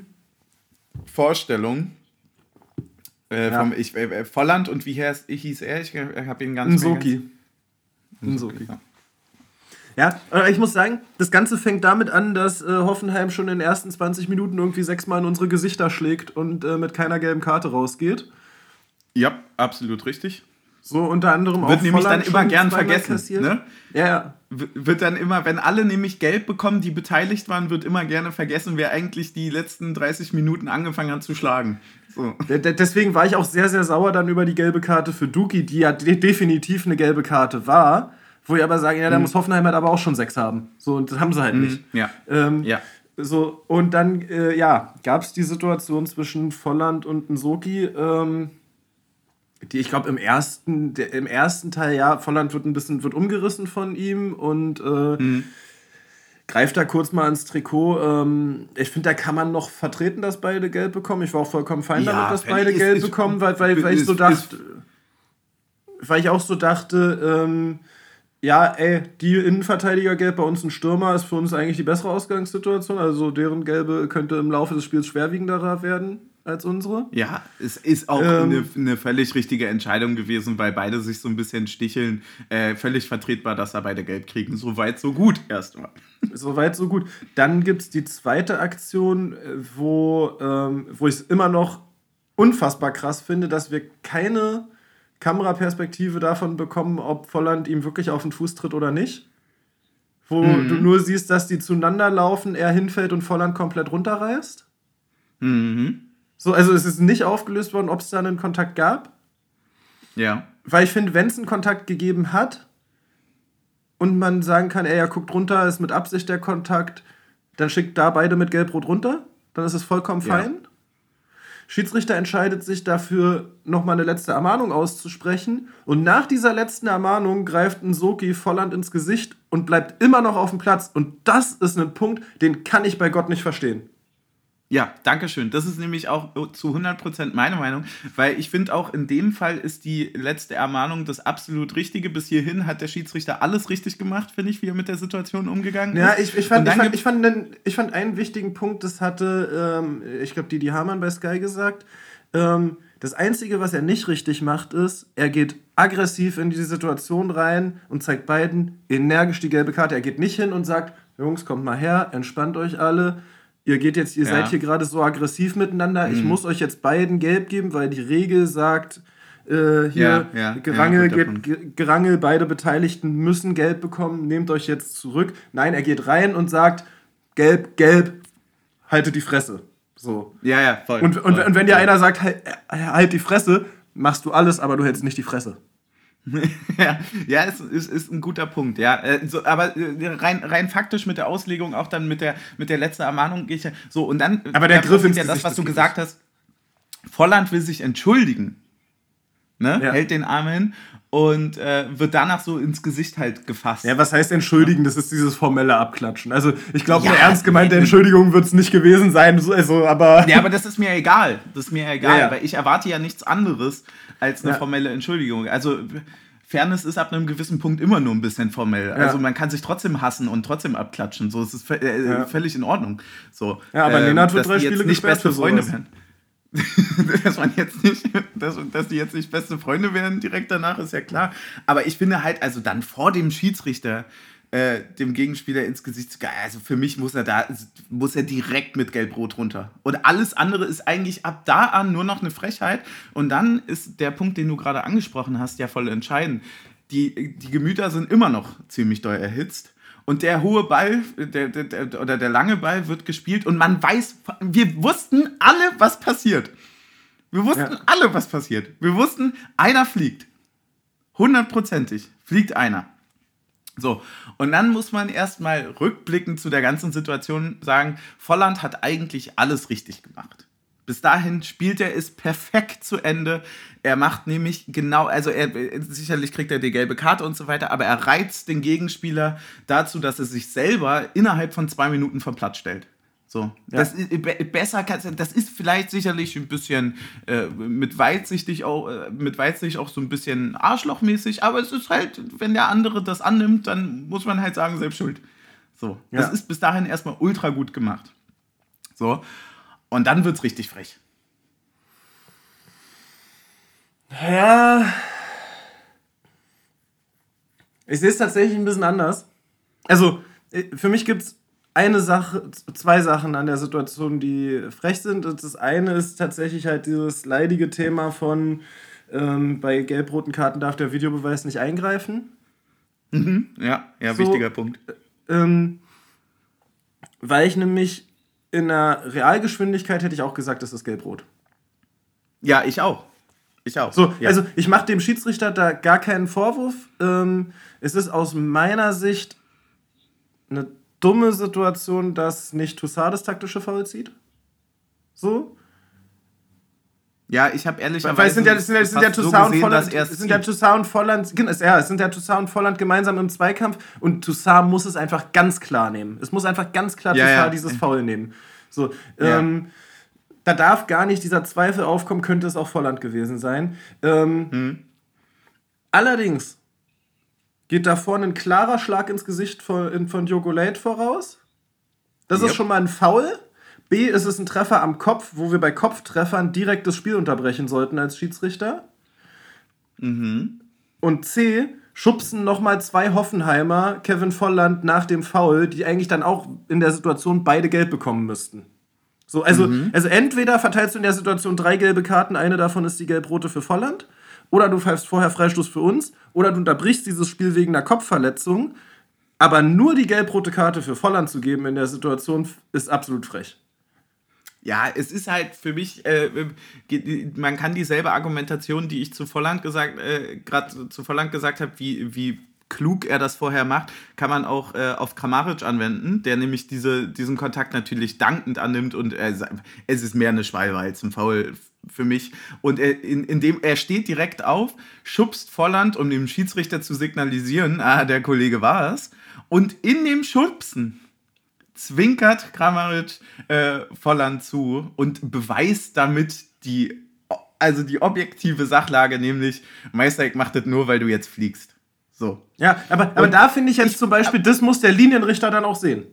Vorstellung äh, ja. vom, ich, äh, Volland und wie hieß, hieß er? Ich habe ihn ganz Nsoki. Nsoki. Ja, äh, ich muss sagen, das Ganze fängt damit an, dass äh, Hoffenheim schon in den ersten 20 Minuten irgendwie sechsmal in unsere Gesichter schlägt und äh, mit keiner gelben Karte rausgeht. Ja, absolut richtig. So unter anderem Wird auch nämlich Volland dann immer gern vergessen. Ne? Ja, ja. Wird dann immer, wenn alle nämlich Geld bekommen, die beteiligt waren, wird immer gerne vergessen, wer eigentlich die letzten 30 Minuten angefangen hat zu schlagen. So. Deswegen war ich auch sehr, sehr sauer dann über die gelbe Karte für Duki, die ja de definitiv eine gelbe Karte war. Wo ich aber sage, ja, da mhm. muss Hoffenheim halt aber auch schon sechs haben. So, und das haben sie halt mhm. nicht. Ja. Ähm, ja. So, und dann, äh, ja, gab es die Situation zwischen Volland und Nsoki, ähm, die, ich glaube, im ersten, der, im ersten Teil, ja, Volland wird ein bisschen wird umgerissen von ihm und äh, mhm greift da kurz mal ins Trikot. Ähm, ich finde, da kann man noch vertreten, dass beide gelb bekommen. Ich war auch vollkommen fein ja, damit, dass beide ist, gelb ist, bekommen, weil, weil, weil ich so dachte, weil ich auch so dachte, ähm, ja, ey, die Innenverteidiger gelb bei uns ein Stürmer ist für uns eigentlich die bessere Ausgangssituation. Also deren gelbe könnte im Laufe des Spiels schwerwiegenderer werden als unsere. Ja, es ist auch ähm, eine, eine, völlig richtige Entscheidung gewesen, weil beide sich so ein bisschen sticheln. Äh, völlig vertretbar, dass da beide Geld kriegen. So weit, so gut erstmal. So weit, so gut. Dann gibt es die zweite Aktion, wo, ähm, wo ich es immer noch unfassbar krass finde, dass wir keine Kameraperspektive davon bekommen, ob Volland ihm wirklich auf den Fuß tritt oder nicht. Wo mhm. du nur siehst, dass die zueinander laufen, er hinfällt und Volland komplett runterreißt. Mhm. So, also es ist nicht aufgelöst worden, ob es da einen Kontakt gab. Ja. Weil ich finde, wenn es einen Kontakt gegeben hat und man sagen kann, er guckt runter, ist mit Absicht der Kontakt, dann schickt da beide mit Gelb-Rot runter, dann ist es vollkommen fein. Schiedsrichter entscheidet sich dafür, nochmal eine letzte Ermahnung auszusprechen. Und nach dieser letzten Ermahnung greift ein Soki Volland ins Gesicht und bleibt immer noch auf dem Platz. Und das ist ein Punkt, den kann ich bei Gott nicht verstehen. Ja, danke schön. Das ist nämlich auch zu 100% meine Meinung, weil ich finde auch in dem Fall ist die letzte Ermahnung das absolut Richtige. Bis hierhin hat der Schiedsrichter alles richtig gemacht, finde ich, wie er mit der Situation umgegangen ja, ist. Ja, ich, ich, fand, ich, fand, ich, fand einen, ich fand einen wichtigen Punkt, das hatte, ähm, ich glaube, Didi Hamann bei Sky gesagt, ähm, Das Einzige, was er nicht richtig macht, ist, er geht aggressiv in die Situation rein und zeigt beiden energisch die gelbe Karte. Er geht nicht hin und sagt, Jungs, kommt mal her, entspannt euch alle. Ihr geht jetzt, ihr ja. seid hier gerade so aggressiv miteinander. Mhm. Ich muss euch jetzt beiden gelb geben, weil die Regel sagt, äh, hier ja, ja, Gerangel, geht, Gerangel, beide Beteiligten müssen gelb bekommen, nehmt euch jetzt zurück. Nein, er geht rein und sagt, gelb, gelb, haltet die Fresse. So. Ja, ja, voll. Und, und, voll. und wenn dir einer sagt, halt, halt die Fresse, machst du alles, aber du hältst nicht die Fresse. <laughs> ja, ist, ist, ist ein guter Punkt, ja. Äh, so, aber äh, rein, rein faktisch mit der Auslegung, auch dann mit der, mit der letzten Ermahnung gehe ich ja. So, und dann. Aber der Griff ist ja das, was du gesagt hast. Volland will sich entschuldigen. Ne? Ja. Hält den Arm hin und äh, wird danach so ins Gesicht halt gefasst. Ja, was heißt entschuldigen? Das ist dieses formelle Abklatschen. Also ich glaube, ja, eine ernst gemeinte Entschuldigung wird es nicht gewesen sein, also, aber... <laughs> Ja, aber das ist mir egal. Das ist mir egal, ja, weil ich erwarte ja nichts anderes als eine formelle Entschuldigung. Also Fairness ist ab einem gewissen Punkt immer nur ein bisschen formell. Ja. Also man kann sich trotzdem hassen und trotzdem abklatschen. So, es ist äh, ja. völlig in Ordnung. So, ja, aber ähm, Lennart wird drei Spiele nicht beste Freunde werden. <laughs> dass man jetzt nicht, dass, dass die jetzt nicht beste Freunde werden direkt danach, ist ja klar. Aber ich finde halt, also dann vor dem Schiedsrichter äh, dem Gegenspieler ins Gesicht zu also für mich muss er da, muss er direkt mit Gelb-Rot runter. Und alles andere ist eigentlich ab da an nur noch eine Frechheit. Und dann ist der Punkt, den du gerade angesprochen hast, ja voll entscheidend. Die, die Gemüter sind immer noch ziemlich doll erhitzt. Und der hohe Ball der, der, der, oder der lange Ball wird gespielt und man weiß, wir wussten alle, was passiert. Wir wussten ja. alle, was passiert. Wir wussten, einer fliegt. Hundertprozentig fliegt einer. So, und dann muss man erstmal rückblickend zu der ganzen Situation sagen, Volland hat eigentlich alles richtig gemacht. Bis dahin spielt er es perfekt zu Ende. Er macht nämlich genau, also er sicherlich kriegt er die gelbe Karte und so weiter, aber er reizt den Gegenspieler dazu, dass er sich selber innerhalb von zwei Minuten vom Platz stellt. So, ja. das ist, besser das ist vielleicht sicherlich ein bisschen äh, mit weitsichtig auch äh, mit weitsichtig auch so ein bisschen arschlochmäßig, aber es ist halt, wenn der andere das annimmt, dann muss man halt sagen, selbst schuld. So, ja. das ist bis dahin erstmal ultra gut gemacht. So, und dann wird's richtig frech. Ja. Ich sehe es tatsächlich ein bisschen anders. Also, äh, für mich gibt es eine Sache, zwei Sachen an der Situation, die frech sind. Das eine ist tatsächlich halt dieses leidige Thema von ähm, bei gelb-roten Karten darf der Videobeweis nicht eingreifen. Mhm, ja, ja, so, wichtiger Punkt. Ähm, weil ich nämlich in der Realgeschwindigkeit hätte ich auch gesagt, das ist gelb-rot. Ja, ich auch. Ich auch. So, ja. also ich mache dem Schiedsrichter da gar keinen Vorwurf. Ähm, es ist aus meiner Sicht eine dumme Situation, dass nicht Toussaint das taktische Foul zieht. So. Ja, ich habe ehrlicherweise. Weil es sind ja, es sind ja, es sind ja Toussaint so und Volland. Es sind ja Toussaint und Volland. Ja, es sind ja Toussaint und Volland gemeinsam im Zweikampf und Toussaint muss es einfach ganz klar nehmen. Es muss einfach ganz klar ja, Toussaint ja. dieses Foul nehmen. So, ja. ähm, da darf gar nicht dieser Zweifel aufkommen, könnte es auch Volland gewesen sein. Ähm, hm. Allerdings geht da vorne ein klarer Schlag ins Gesicht von, von Diogo Late voraus. Das yep. ist schon mal ein Foul. B ist es ein Treffer am Kopf, wo wir bei Kopftreffern direkt das Spiel unterbrechen sollten als Schiedsrichter. Mhm. Und C schubsen nochmal zwei Hoffenheimer, Kevin Volland nach dem Foul, die eigentlich dann auch in der Situation beide gelb bekommen müssten. So, also, mhm. also entweder verteilst du in der Situation drei gelbe Karten, eine davon ist die gelb-rote für Volland, oder du pfeifst vorher Freistoß für uns, oder du unterbrichst dieses Spiel wegen einer Kopfverletzung. Aber nur die gelb-rote Karte für Volland zu geben in der Situation ist absolut frech. Ja, es ist halt für mich, äh, man kann dieselbe Argumentation, die ich zu Volland gesagt, äh, gerade zu Volland gesagt habe, wie, wie klug er das vorher macht, kann man auch äh, auf Kramaric anwenden, der nämlich diese, diesen Kontakt natürlich dankend annimmt und äh, es ist mehr eine Schwalbe als ein Foul für mich. Und er, in, indem er steht direkt auf, schubst Volland, um dem Schiedsrichter zu signalisieren, ah, der Kollege war es. Und in dem Schubsen zwinkert Kramaric äh, Volland zu und beweist damit die, also die objektive Sachlage, nämlich Meistereck macht das nur, weil du jetzt fliegst. So. Ja, aber, aber da finde ich jetzt ich, zum Beispiel, das muss der Linienrichter dann auch sehen.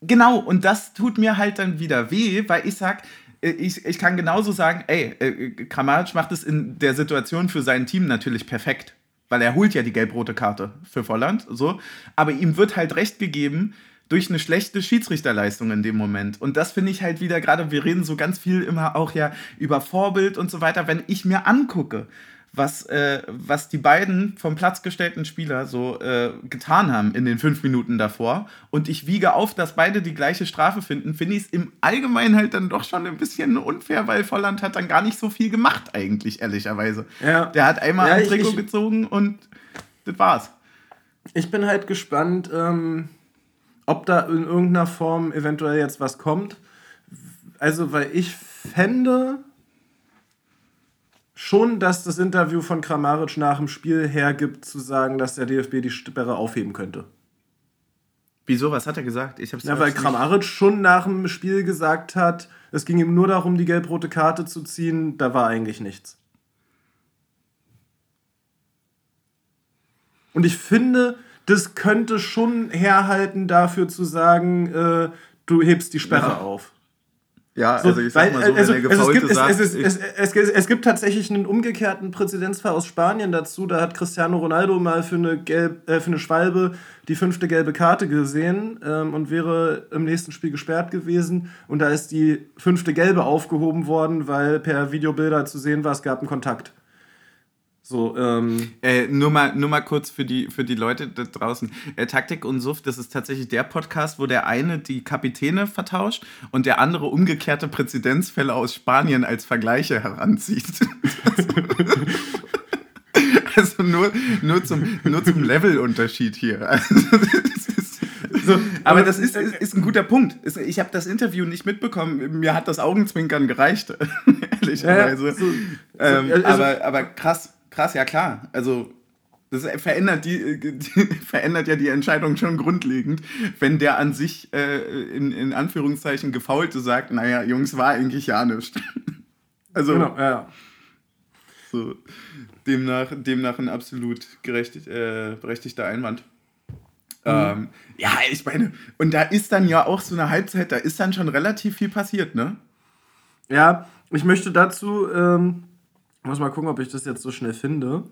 Genau, und das tut mir halt dann wieder weh, weil ich sag, ich, ich kann genauso sagen, ey, äh, Kramaric macht es in der Situation für sein Team natürlich perfekt. Weil er holt ja die gelb-rote Karte für Volland, so. Aber ihm wird halt recht gegeben, durch eine schlechte Schiedsrichterleistung in dem Moment. Und das finde ich halt wieder gerade, wir reden so ganz viel immer auch ja über Vorbild und so weiter. Wenn ich mir angucke, was, äh, was die beiden vom Platz gestellten Spieler so äh, getan haben in den fünf Minuten davor und ich wiege auf, dass beide die gleiche Strafe finden, finde ich es im Allgemeinen halt dann doch schon ein bisschen unfair, weil Volland hat dann gar nicht so viel gemacht eigentlich, ehrlicherweise. Ja. Der hat einmal ja, ein Trikot ich, gezogen und das war's. Ich bin halt gespannt, ähm, ob da in irgendeiner Form eventuell jetzt was kommt. Also, weil ich fände schon, dass das Interview von Kramaric nach dem Spiel hergibt, zu sagen, dass der DFB die Sperre aufheben könnte. Wieso? Was hat er gesagt? Ich hab's ja, weil Kramaric schon nach dem Spiel gesagt hat, es ging ihm nur darum, die gelb-rote Karte zu ziehen, da war eigentlich nichts. Und ich finde, das könnte schon herhalten, dafür zu sagen, äh, du hebst die Sperre ja. auf. Ja, so, also ich sag mal so, also, wenn der also es, gibt, sagt, es, es, es, es, gibt tatsächlich einen umgekehrten Präzedenzfall aus Spanien dazu. Da hat Cristiano Ronaldo mal für eine, Gelb, äh, für eine Schwalbe die fünfte gelbe Karte gesehen ähm, und wäre im nächsten Spiel gesperrt gewesen. Und da ist die fünfte gelbe aufgehoben worden, weil per Videobilder zu sehen war, es gab einen Kontakt. So, ähm. Äh, nur, mal, nur mal kurz für die, für die Leute da draußen. Äh, Taktik und Suff, das ist tatsächlich der Podcast, wo der eine die Kapitäne vertauscht und der andere umgekehrte Präzedenzfälle aus Spanien als Vergleiche heranzieht. <laughs> also nur, nur zum, nur zum Levelunterschied hier. <laughs> Also, so, aber das ist, ist, ist, ein guter Punkt. Ich habe das Interview nicht mitbekommen. Mir hat das Augenzwinkern gereicht, <laughs> ehrlicherweise. Ja, so, ähm, also, aber, aber krass krass, ja klar. Also das verändert, die, die, <laughs> verändert ja die Entscheidung schon grundlegend, wenn der an sich äh, in, in Anführungszeichen Gefaulte sagt, naja, Jungs, war eigentlich ja nichts. <laughs> Also, genau, ja. So, demnach, demnach ein absolut gerecht, äh, berechtigter Einwand. Mhm. Ähm, ja, ich meine, und da ist dann ja auch so eine Halbzeit, da ist dann schon relativ viel passiert, ne? Ja, ich möchte dazu ähm, ich muss mal gucken, ob ich das jetzt so schnell finde.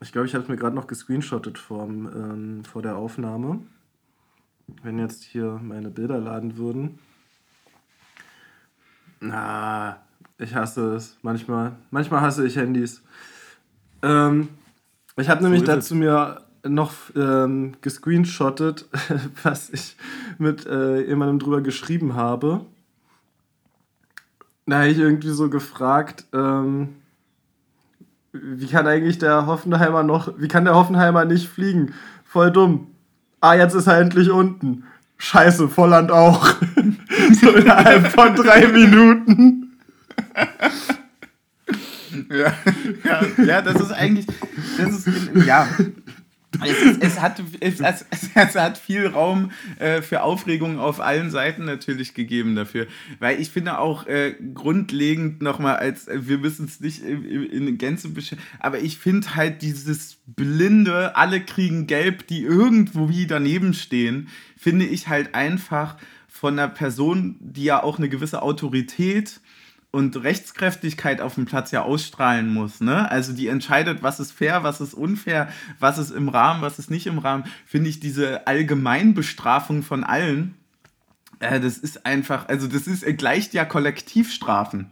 Ich glaube, ich habe es mir gerade noch gescreenshottet vom, ähm, vor der Aufnahme. Wenn jetzt hier meine Bilder laden würden. Na, ich hasse es. Manchmal, manchmal hasse ich Handys. Ähm, ich habe so nämlich dazu mir noch ähm, gescreenshottet, <laughs> was ich mit äh, jemandem drüber geschrieben habe. Da habe ich irgendwie so gefragt, ähm, wie kann eigentlich der Hoffenheimer noch, wie kann der Hoffenheimer nicht fliegen? Voll dumm. Ah, jetzt ist er endlich unten. Scheiße, Volland auch. <laughs> so innerhalb von drei Minuten. <laughs> ja, ja, ja, das ist eigentlich, das ist, ja, es, es, hat, es, es, hat viel Raum äh, für Aufregung auf allen Seiten natürlich gegeben dafür. Weil ich finde auch äh, grundlegend nochmal, als äh, wir müssen es nicht in, in Gänze beschäftigen, aber ich finde halt dieses blinde, alle kriegen gelb, die irgendwo wie daneben stehen, finde ich halt einfach von einer Person, die ja auch eine gewisse Autorität und Rechtskräftigkeit auf dem Platz ja ausstrahlen muss. Ne? Also die entscheidet, was ist fair, was ist unfair, was ist im Rahmen, was ist nicht im Rahmen. Finde ich diese Allgemeinbestrafung von allen, äh, das ist einfach, also das ist, gleicht ja Kollektivstrafen.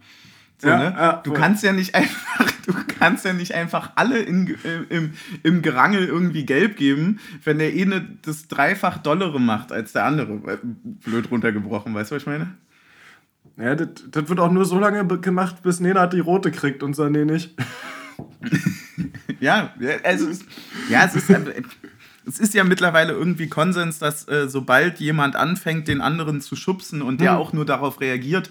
So, ja, ne? ja, du kannst ja nicht <laughs> einfach, du kannst ja nicht einfach alle in, im, im Gerangel irgendwie gelb geben, wenn der eine das dreifach Dollere macht als der andere. Blöd runtergebrochen, weißt du, was ich meine? Ja, das, das wird auch nur so lange gemacht, bis Nena die rote kriegt und Sané nicht. <laughs> ja, also es, ja, es ist, es ist ja mittlerweile irgendwie Konsens, dass äh, sobald jemand anfängt, den anderen zu schubsen und der hm. auch nur darauf reagiert,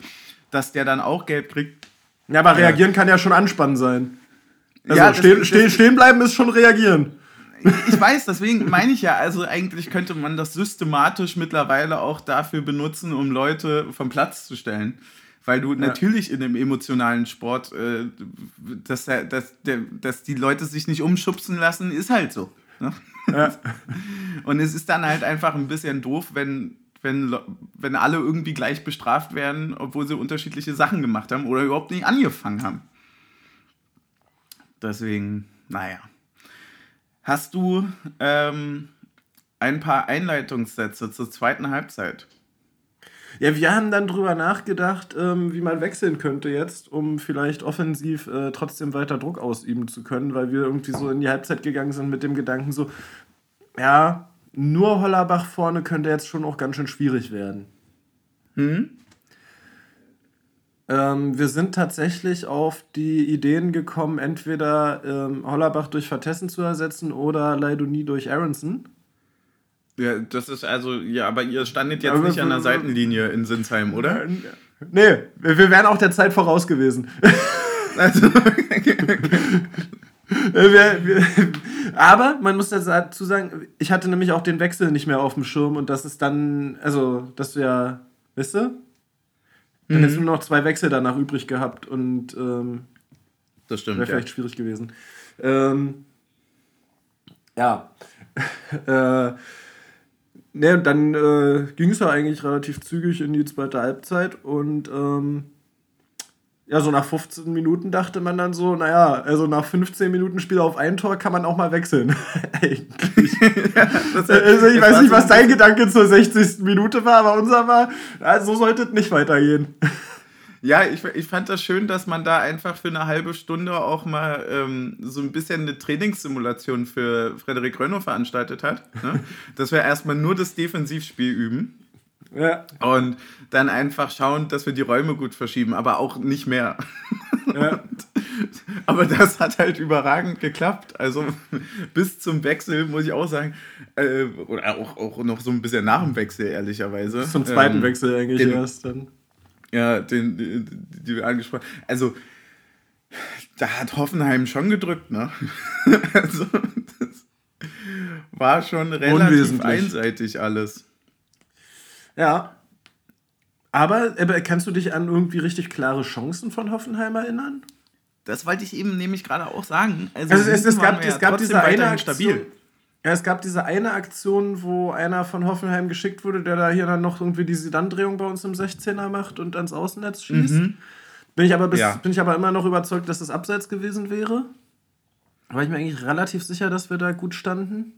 dass der dann auch gelb kriegt. Ja, aber reagieren kann ja schon Anspannen sein. Also ja, stehen, stehen, stehen bleiben ist schon reagieren. Ich weiß, deswegen meine ich ja, also eigentlich könnte man das systematisch mittlerweile auch dafür benutzen, um Leute vom Platz zu stellen. Weil du ja. natürlich in einem emotionalen Sport, äh, dass, dass, dass die Leute sich nicht umschubsen lassen, ist halt so. Ne? Ja. <laughs> Und es ist dann halt einfach ein bisschen doof, wenn wenn, wenn alle irgendwie gleich bestraft werden, obwohl sie unterschiedliche Sachen gemacht haben oder überhaupt nicht angefangen haben. Deswegen, naja. Hast du ähm, ein paar Einleitungssätze zur zweiten Halbzeit? Ja, wir haben dann drüber nachgedacht, ähm, wie man wechseln könnte jetzt, um vielleicht offensiv äh, trotzdem weiter Druck ausüben zu können, weil wir irgendwie so in die Halbzeit gegangen sind mit dem Gedanken so, ja, nur Hollerbach vorne könnte jetzt schon auch ganz schön schwierig werden. Hm? Ähm, wir sind tatsächlich auf die Ideen gekommen, entweder ähm, Hollerbach durch Vertessen zu ersetzen oder Leidoni durch Aronson. Ja, das ist also, ja, aber ihr standet jetzt aber nicht an der Seitenlinie in Sinsheim, oder? Nee, wir wären auch der Zeit voraus gewesen. <laughs> Also, <laughs> wir, wir, aber man muss dazu sagen, ich hatte nämlich auch den Wechsel nicht mehr auf dem Schirm und das ist dann, also, dass du ja, weißt du? Dann mhm. hättest du nur noch zwei Wechsel danach übrig gehabt und ähm, das stimmt. Wäre vielleicht ja. schwierig gewesen. Ähm, ja. <laughs> äh, ne, dann äh, ging es ja eigentlich relativ zügig in die zweite Halbzeit und ähm, ja, so nach 15 Minuten dachte man dann so, naja, also nach 15 Minuten Spiel auf ein Tor kann man auch mal wechseln. <laughs> Eigentlich. ja, das, also ich weiß nicht, was dein Gedanke zur 60. Minute war, aber unser war, ja, so sollte es nicht weitergehen. Ja, ich, ich fand das schön, dass man da einfach für eine halbe Stunde auch mal ähm, so ein bisschen eine Trainingssimulation für Frederik Rönno veranstaltet hat. Ne? dass wir erstmal nur das Defensivspiel üben. Ja. Und dann einfach schauen, dass wir die Räume gut verschieben, aber auch nicht mehr. <laughs> Ja. <laughs> aber das hat halt überragend geklappt. Also bis zum Wechsel muss ich auch sagen, äh, oder auch, auch noch so ein bisschen nach dem Wechsel, ehrlicherweise. Zum zweiten ähm, Wechsel eigentlich den, erst dann. Ja, den, die, die wir angesprochen Also, da hat Hoffenheim schon gedrückt, ne? <laughs> also, das war schon relativ einseitig alles. Ja. Aber, aber kannst du dich an irgendwie richtig klare Chancen von Hoffenheim erinnern? Das wollte ich eben nämlich gerade auch sagen. Also, also es, es, gab, es gab diese eine Aktion, stabil. Ja, es gab diese eine Aktion, wo einer von Hoffenheim geschickt wurde, der da hier dann noch irgendwie die Sidan-Drehung bei uns im 16er macht und ans Außennetz schießt. Mhm. Bin, ich aber bis, ja. bin ich aber immer noch überzeugt, dass das abseits gewesen wäre. War ich mir eigentlich relativ sicher, dass wir da gut standen.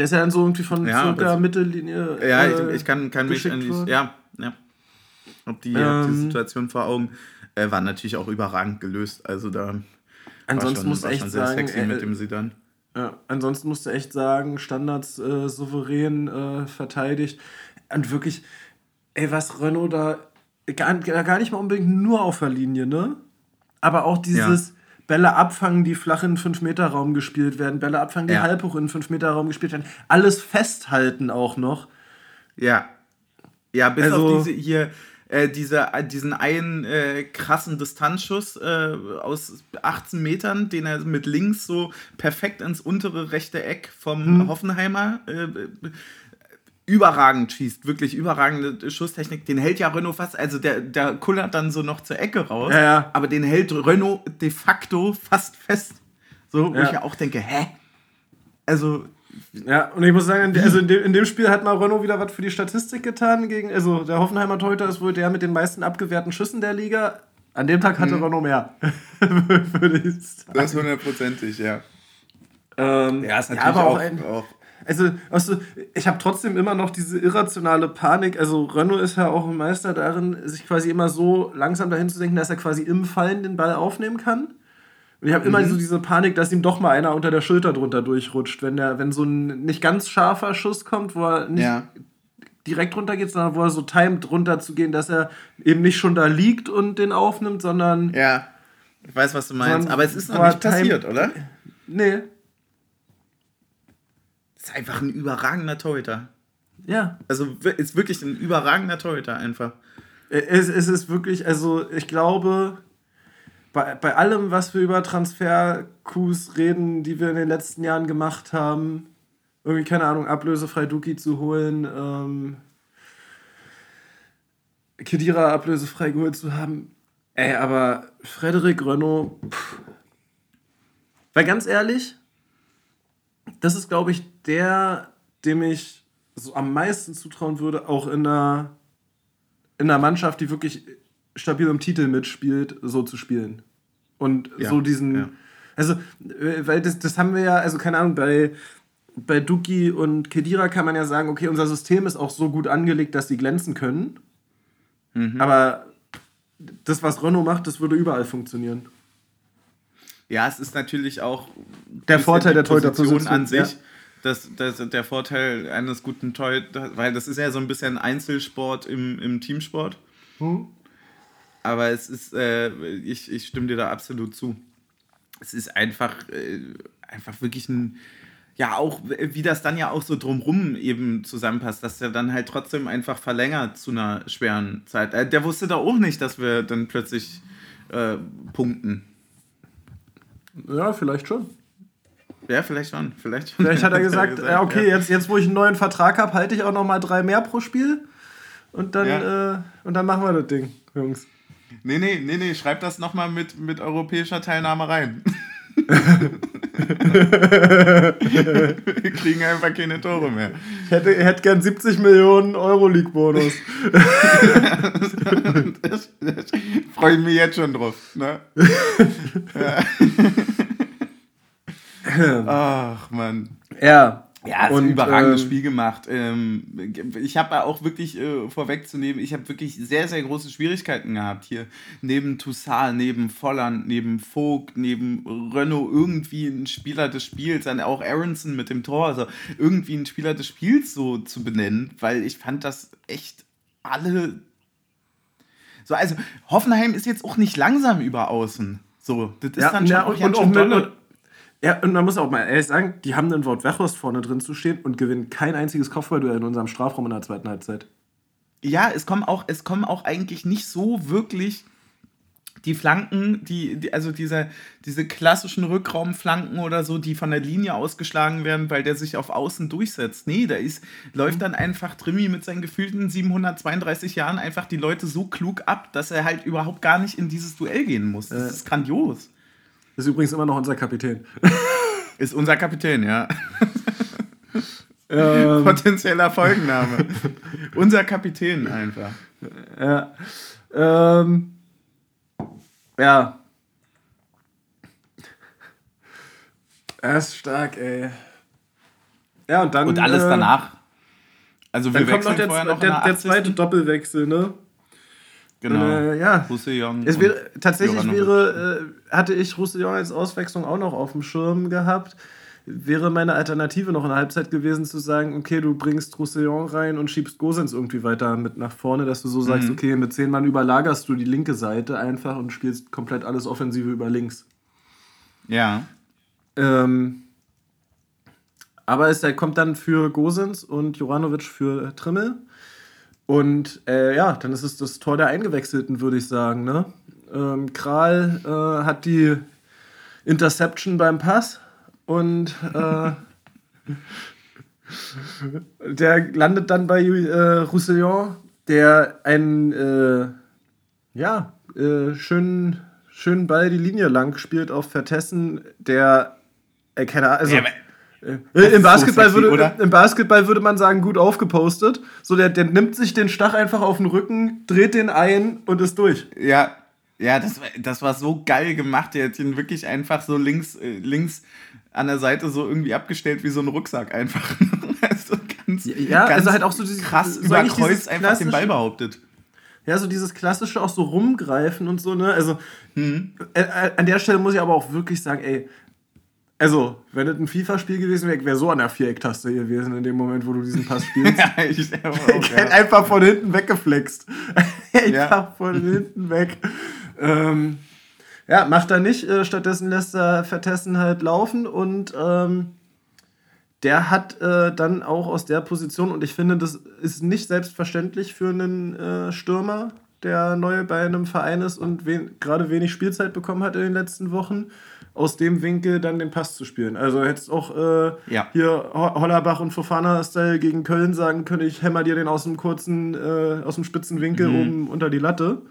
Der ist ja dann so irgendwie von ja, circa Mittellinie. Ja, äh, ich, ich, kann, kann mich an die, ja, ja. Ob die, ähm, die Situation vor Augen äh, war natürlich auch überragend gelöst. Also da ansonsten muss echt sehr sagen, sexy äh, mit dem Sidan. Ja, ansonsten musst du echt sagen, Standards äh, souverän äh, verteidigt. Und wirklich, ey, was Renault da gar, gar nicht mal unbedingt nur auf der Linie, ne? Aber auch dieses, ja. Bälle abfangen, die flach in 5-Meter-Raum gespielt werden, Bälle abfangen, die ja. halb hoch in 5-Meter-Raum gespielt werden. Alles festhalten auch noch. Ja. Ja, bis also, auf diese hier, äh, diese, äh, diesen einen äh, krassen Distanzschuss äh, aus 18 Metern, den er mit links so perfekt ins untere rechte Eck vom hm. Hoffenheimer äh, überragend schießt, wirklich überragende Schusstechnik. Den hält ja Renault fast, also der, der kullert dann so noch zur Ecke raus, ja, ja. aber den hält Renault de facto fast fest. So, wo ja. ich ja auch denke, hä? Also. Ja, und ich muss sagen, also in dem, in dem Spiel hat mal Renault wieder was für die Statistik getan. Gegen, also der Hoffenheimer Torhüter ist wohl der mit den meisten abgewehrten Schüssen der Liga. An dem Tag hatte mhm. Renault mehr. <laughs> Würde ich sagen. Das hundertprozentig, ja. Ähm, ja, ist natürlich ja, aber auch, auch, ein, auch also, weißt du, ich habe trotzdem immer noch diese irrationale Panik. Also, Renault ist ja auch ein Meister darin, sich quasi immer so langsam dahin zu denken, dass er quasi im Fallen den Ball aufnehmen kann. Und ich habe mhm. immer so diese Panik, dass ihm doch mal einer unter der Schulter drunter durchrutscht, wenn der, wenn so ein nicht ganz scharfer Schuss kommt, wo er nicht ja. direkt runter geht, sondern wo er so timet runter zu gehen, dass er eben nicht schon da liegt und den aufnimmt, sondern. Ja, ich weiß, was du meinst. Aber es ist noch nicht passiert, oder? Nee. Ist einfach ein überragender Torhüter. Ja. Also ist wirklich ein überragender Torhüter einfach. Es, es ist wirklich, also ich glaube, bei, bei allem, was wir über Transfer-Coups reden, die wir in den letzten Jahren gemacht haben, irgendwie, keine Ahnung, ablösefrei Duki zu holen, ähm, Kedira ablösefrei geholt zu haben. Ey, aber Frederik Renault, pff. weil ganz ehrlich, das ist, glaube ich, der, dem ich so am meisten zutrauen würde, auch in einer, in einer Mannschaft, die wirklich stabil im Titel mitspielt, so zu spielen. Und Ja, so diesen. ja. Also, weil das, das haben wir ja, also keine Ahnung, bei, bei Duki und Kedira kann man ja sagen, okay, unser System ist auch so gut angelegt, dass sie glänzen können. Mhm. Aber das, was Renault macht, das würde überall funktionieren. Ja, es ist natürlich auch Der Vorteil der Torhüterposition, an sich. ja. Das, das, der Vorteil eines guten Torhüters, weil das ist ja so ein bisschen Einzelsport im, im Teamsport. Hm? Aber es ist, äh, ich, ich stimme dir da absolut zu. Es ist einfach, äh, einfach wirklich ein, ja, auch wie das dann ja auch so drumrum eben zusammenpasst, dass der dann halt trotzdem einfach verlängert zu einer schweren Zeit. Äh, der wusste da auch nicht, dass wir dann plötzlich äh, punkten. Ja, vielleicht schon. Ja, vielleicht schon. Vielleicht, schon. Vielleicht hat er <laughs> gesagt, ja, okay, ja. jetzt, jetzt wo ich einen neuen Vertrag habe, halte ich auch noch mal drei mehr pro Spiel. Und dann, Ja. äh, und dann machen wir das Ding, Jungs. Nee, nee, nee, nee, schreib das nochmal mit, mit europäischer Teilnahme rein. <laughs> Wir kriegen einfach keine Tore mehr. Ich hätte, ich hätte gern 70 Millionen Euroleague-Bonus. <laughs> Das, das freue ich mich jetzt schon drauf. Ne? Ja. Ach, Mann. ja. Ja, ist Und, ein überragendes ähm, Spiel gemacht. Ähm, ich habe auch wirklich äh, vorwegzunehmen, ich habe wirklich sehr, sehr große Schwierigkeiten gehabt hier. Neben Toussaint, neben Volland, neben Vogt, neben Renault irgendwie ein Spieler des Spiels, dann auch Aronson mit dem Tor, also irgendwie ein Spieler des Spiels so zu benennen, weil ich fand das echt alle. So, also Hoffenheim ist jetzt auch nicht langsam über außen. So, das ist Ja, dann schon ja, auch und, und, auch und, ja, und man muss auch mal ehrlich sagen, die haben einen Wort Wechhorst vorne drin zu stehen und gewinnen kein einziges Kopfballduell in unserem Strafraum in der zweiten Halbzeit. ja, es kommen auch, es kommen auch eigentlich nicht so wirklich die Flanken, die, die also diese, diese klassischen Rückraumflanken oder so, die von der Linie ausgeschlagen werden, weil der sich auf Außen durchsetzt. Nee, da ist, läuft dann einfach Trimi mit seinen gefühlten 732 Jahren einfach die Leute so klug ab, dass er halt überhaupt gar nicht in dieses Duell gehen muss. Das Äh. ist grandios. Ist übrigens immer noch unser Kapitän. <laughs> Ist unser Kapitän, ja. ähm, Potenzieller Folgenname. unser Kapitän einfach. ja. Ähm, ja. Er ist stark, ey. Ja, und dann. Und alles äh, danach. Also wir Dann kommt noch der, vorher noch der, der 80. zweite Doppelwechsel, ne? Genau. Äh, ja. Roussillon Es und wäre, tatsächlich wäre, hatte ich Roussillon als Auswechslung auch noch auf dem Schirm gehabt. Wäre meine Alternative noch in der Halbzeit gewesen, zu sagen, okay, du bringst Roussillon rein und schiebst Gosens irgendwie weiter mit nach vorne, dass du so sagst, Mhm. okay, mit zehn Mann überlagerst du die linke Seite einfach und spielst komplett alles Offensive über links. Ja. Ähm, aber es er kommt dann für Gosens und Juranovic für Trimmel. Und äh, ja, dann ist es das Tor der Eingewechselten, würde ich sagen. Ne? Ähm, Kral äh, hat die Interception beim Pass und äh, <laughs> der landet dann bei äh, Roussillon, der einen äh, ja, äh, schönen, schönen Ball die Linie lang spielt auf Vertessen, der äh, keine Ahnung, also Ja, äh, Im Basketball, so sexy, würde? Im Basketball würde man sagen, gut aufgepostet. So, der, der nimmt sich den Stach einfach auf den Rücken, dreht den ein und ist durch. Ja, ja, das war, das war so geil gemacht. Der hat ihn wirklich einfach so links, äh, links an der Seite so irgendwie abgestellt wie so ein Rucksack einfach. <laughs> also ganz, Ja, ganz also halt auch so dieses- krass so überkreuzt dieses einfach den Ball behauptet. Ja, so dieses klassische auch so rumgreifen und so, ne? Also, Mhm. äh, äh, an der Stelle muss ich aber auch wirklich sagen, ey, also, wenn es ein FIFA-Spiel gewesen wäre, wäre so an der Vierecktaste gewesen in dem Moment, wo du diesen Pass spielst. <laughs> ja, ich auch, Ich hätte ja. einfach von hinten weggeflext. <laughs> einfach Ja. von hinten weg. Ähm, ja, macht er nicht. Äh, stattdessen lässt er Vertessen halt laufen und ähm, der hat äh, dann auch aus der Position, und ich finde, das ist nicht selbstverständlich für einen äh, Stürmer, der neu bei einem Verein ist und wen, gerade wenig Spielzeit bekommen hat in den letzten Wochen, aus dem Winkel dann den Pass zu spielen. Also hättest auch äh, Ja. hier Ho- Hollerbach und Fofana-Style gegen Köln sagen können, ich hämmer dir den aus dem kurzen, äh, aus dem spitzen Winkel Mhm. oben unter die Latte.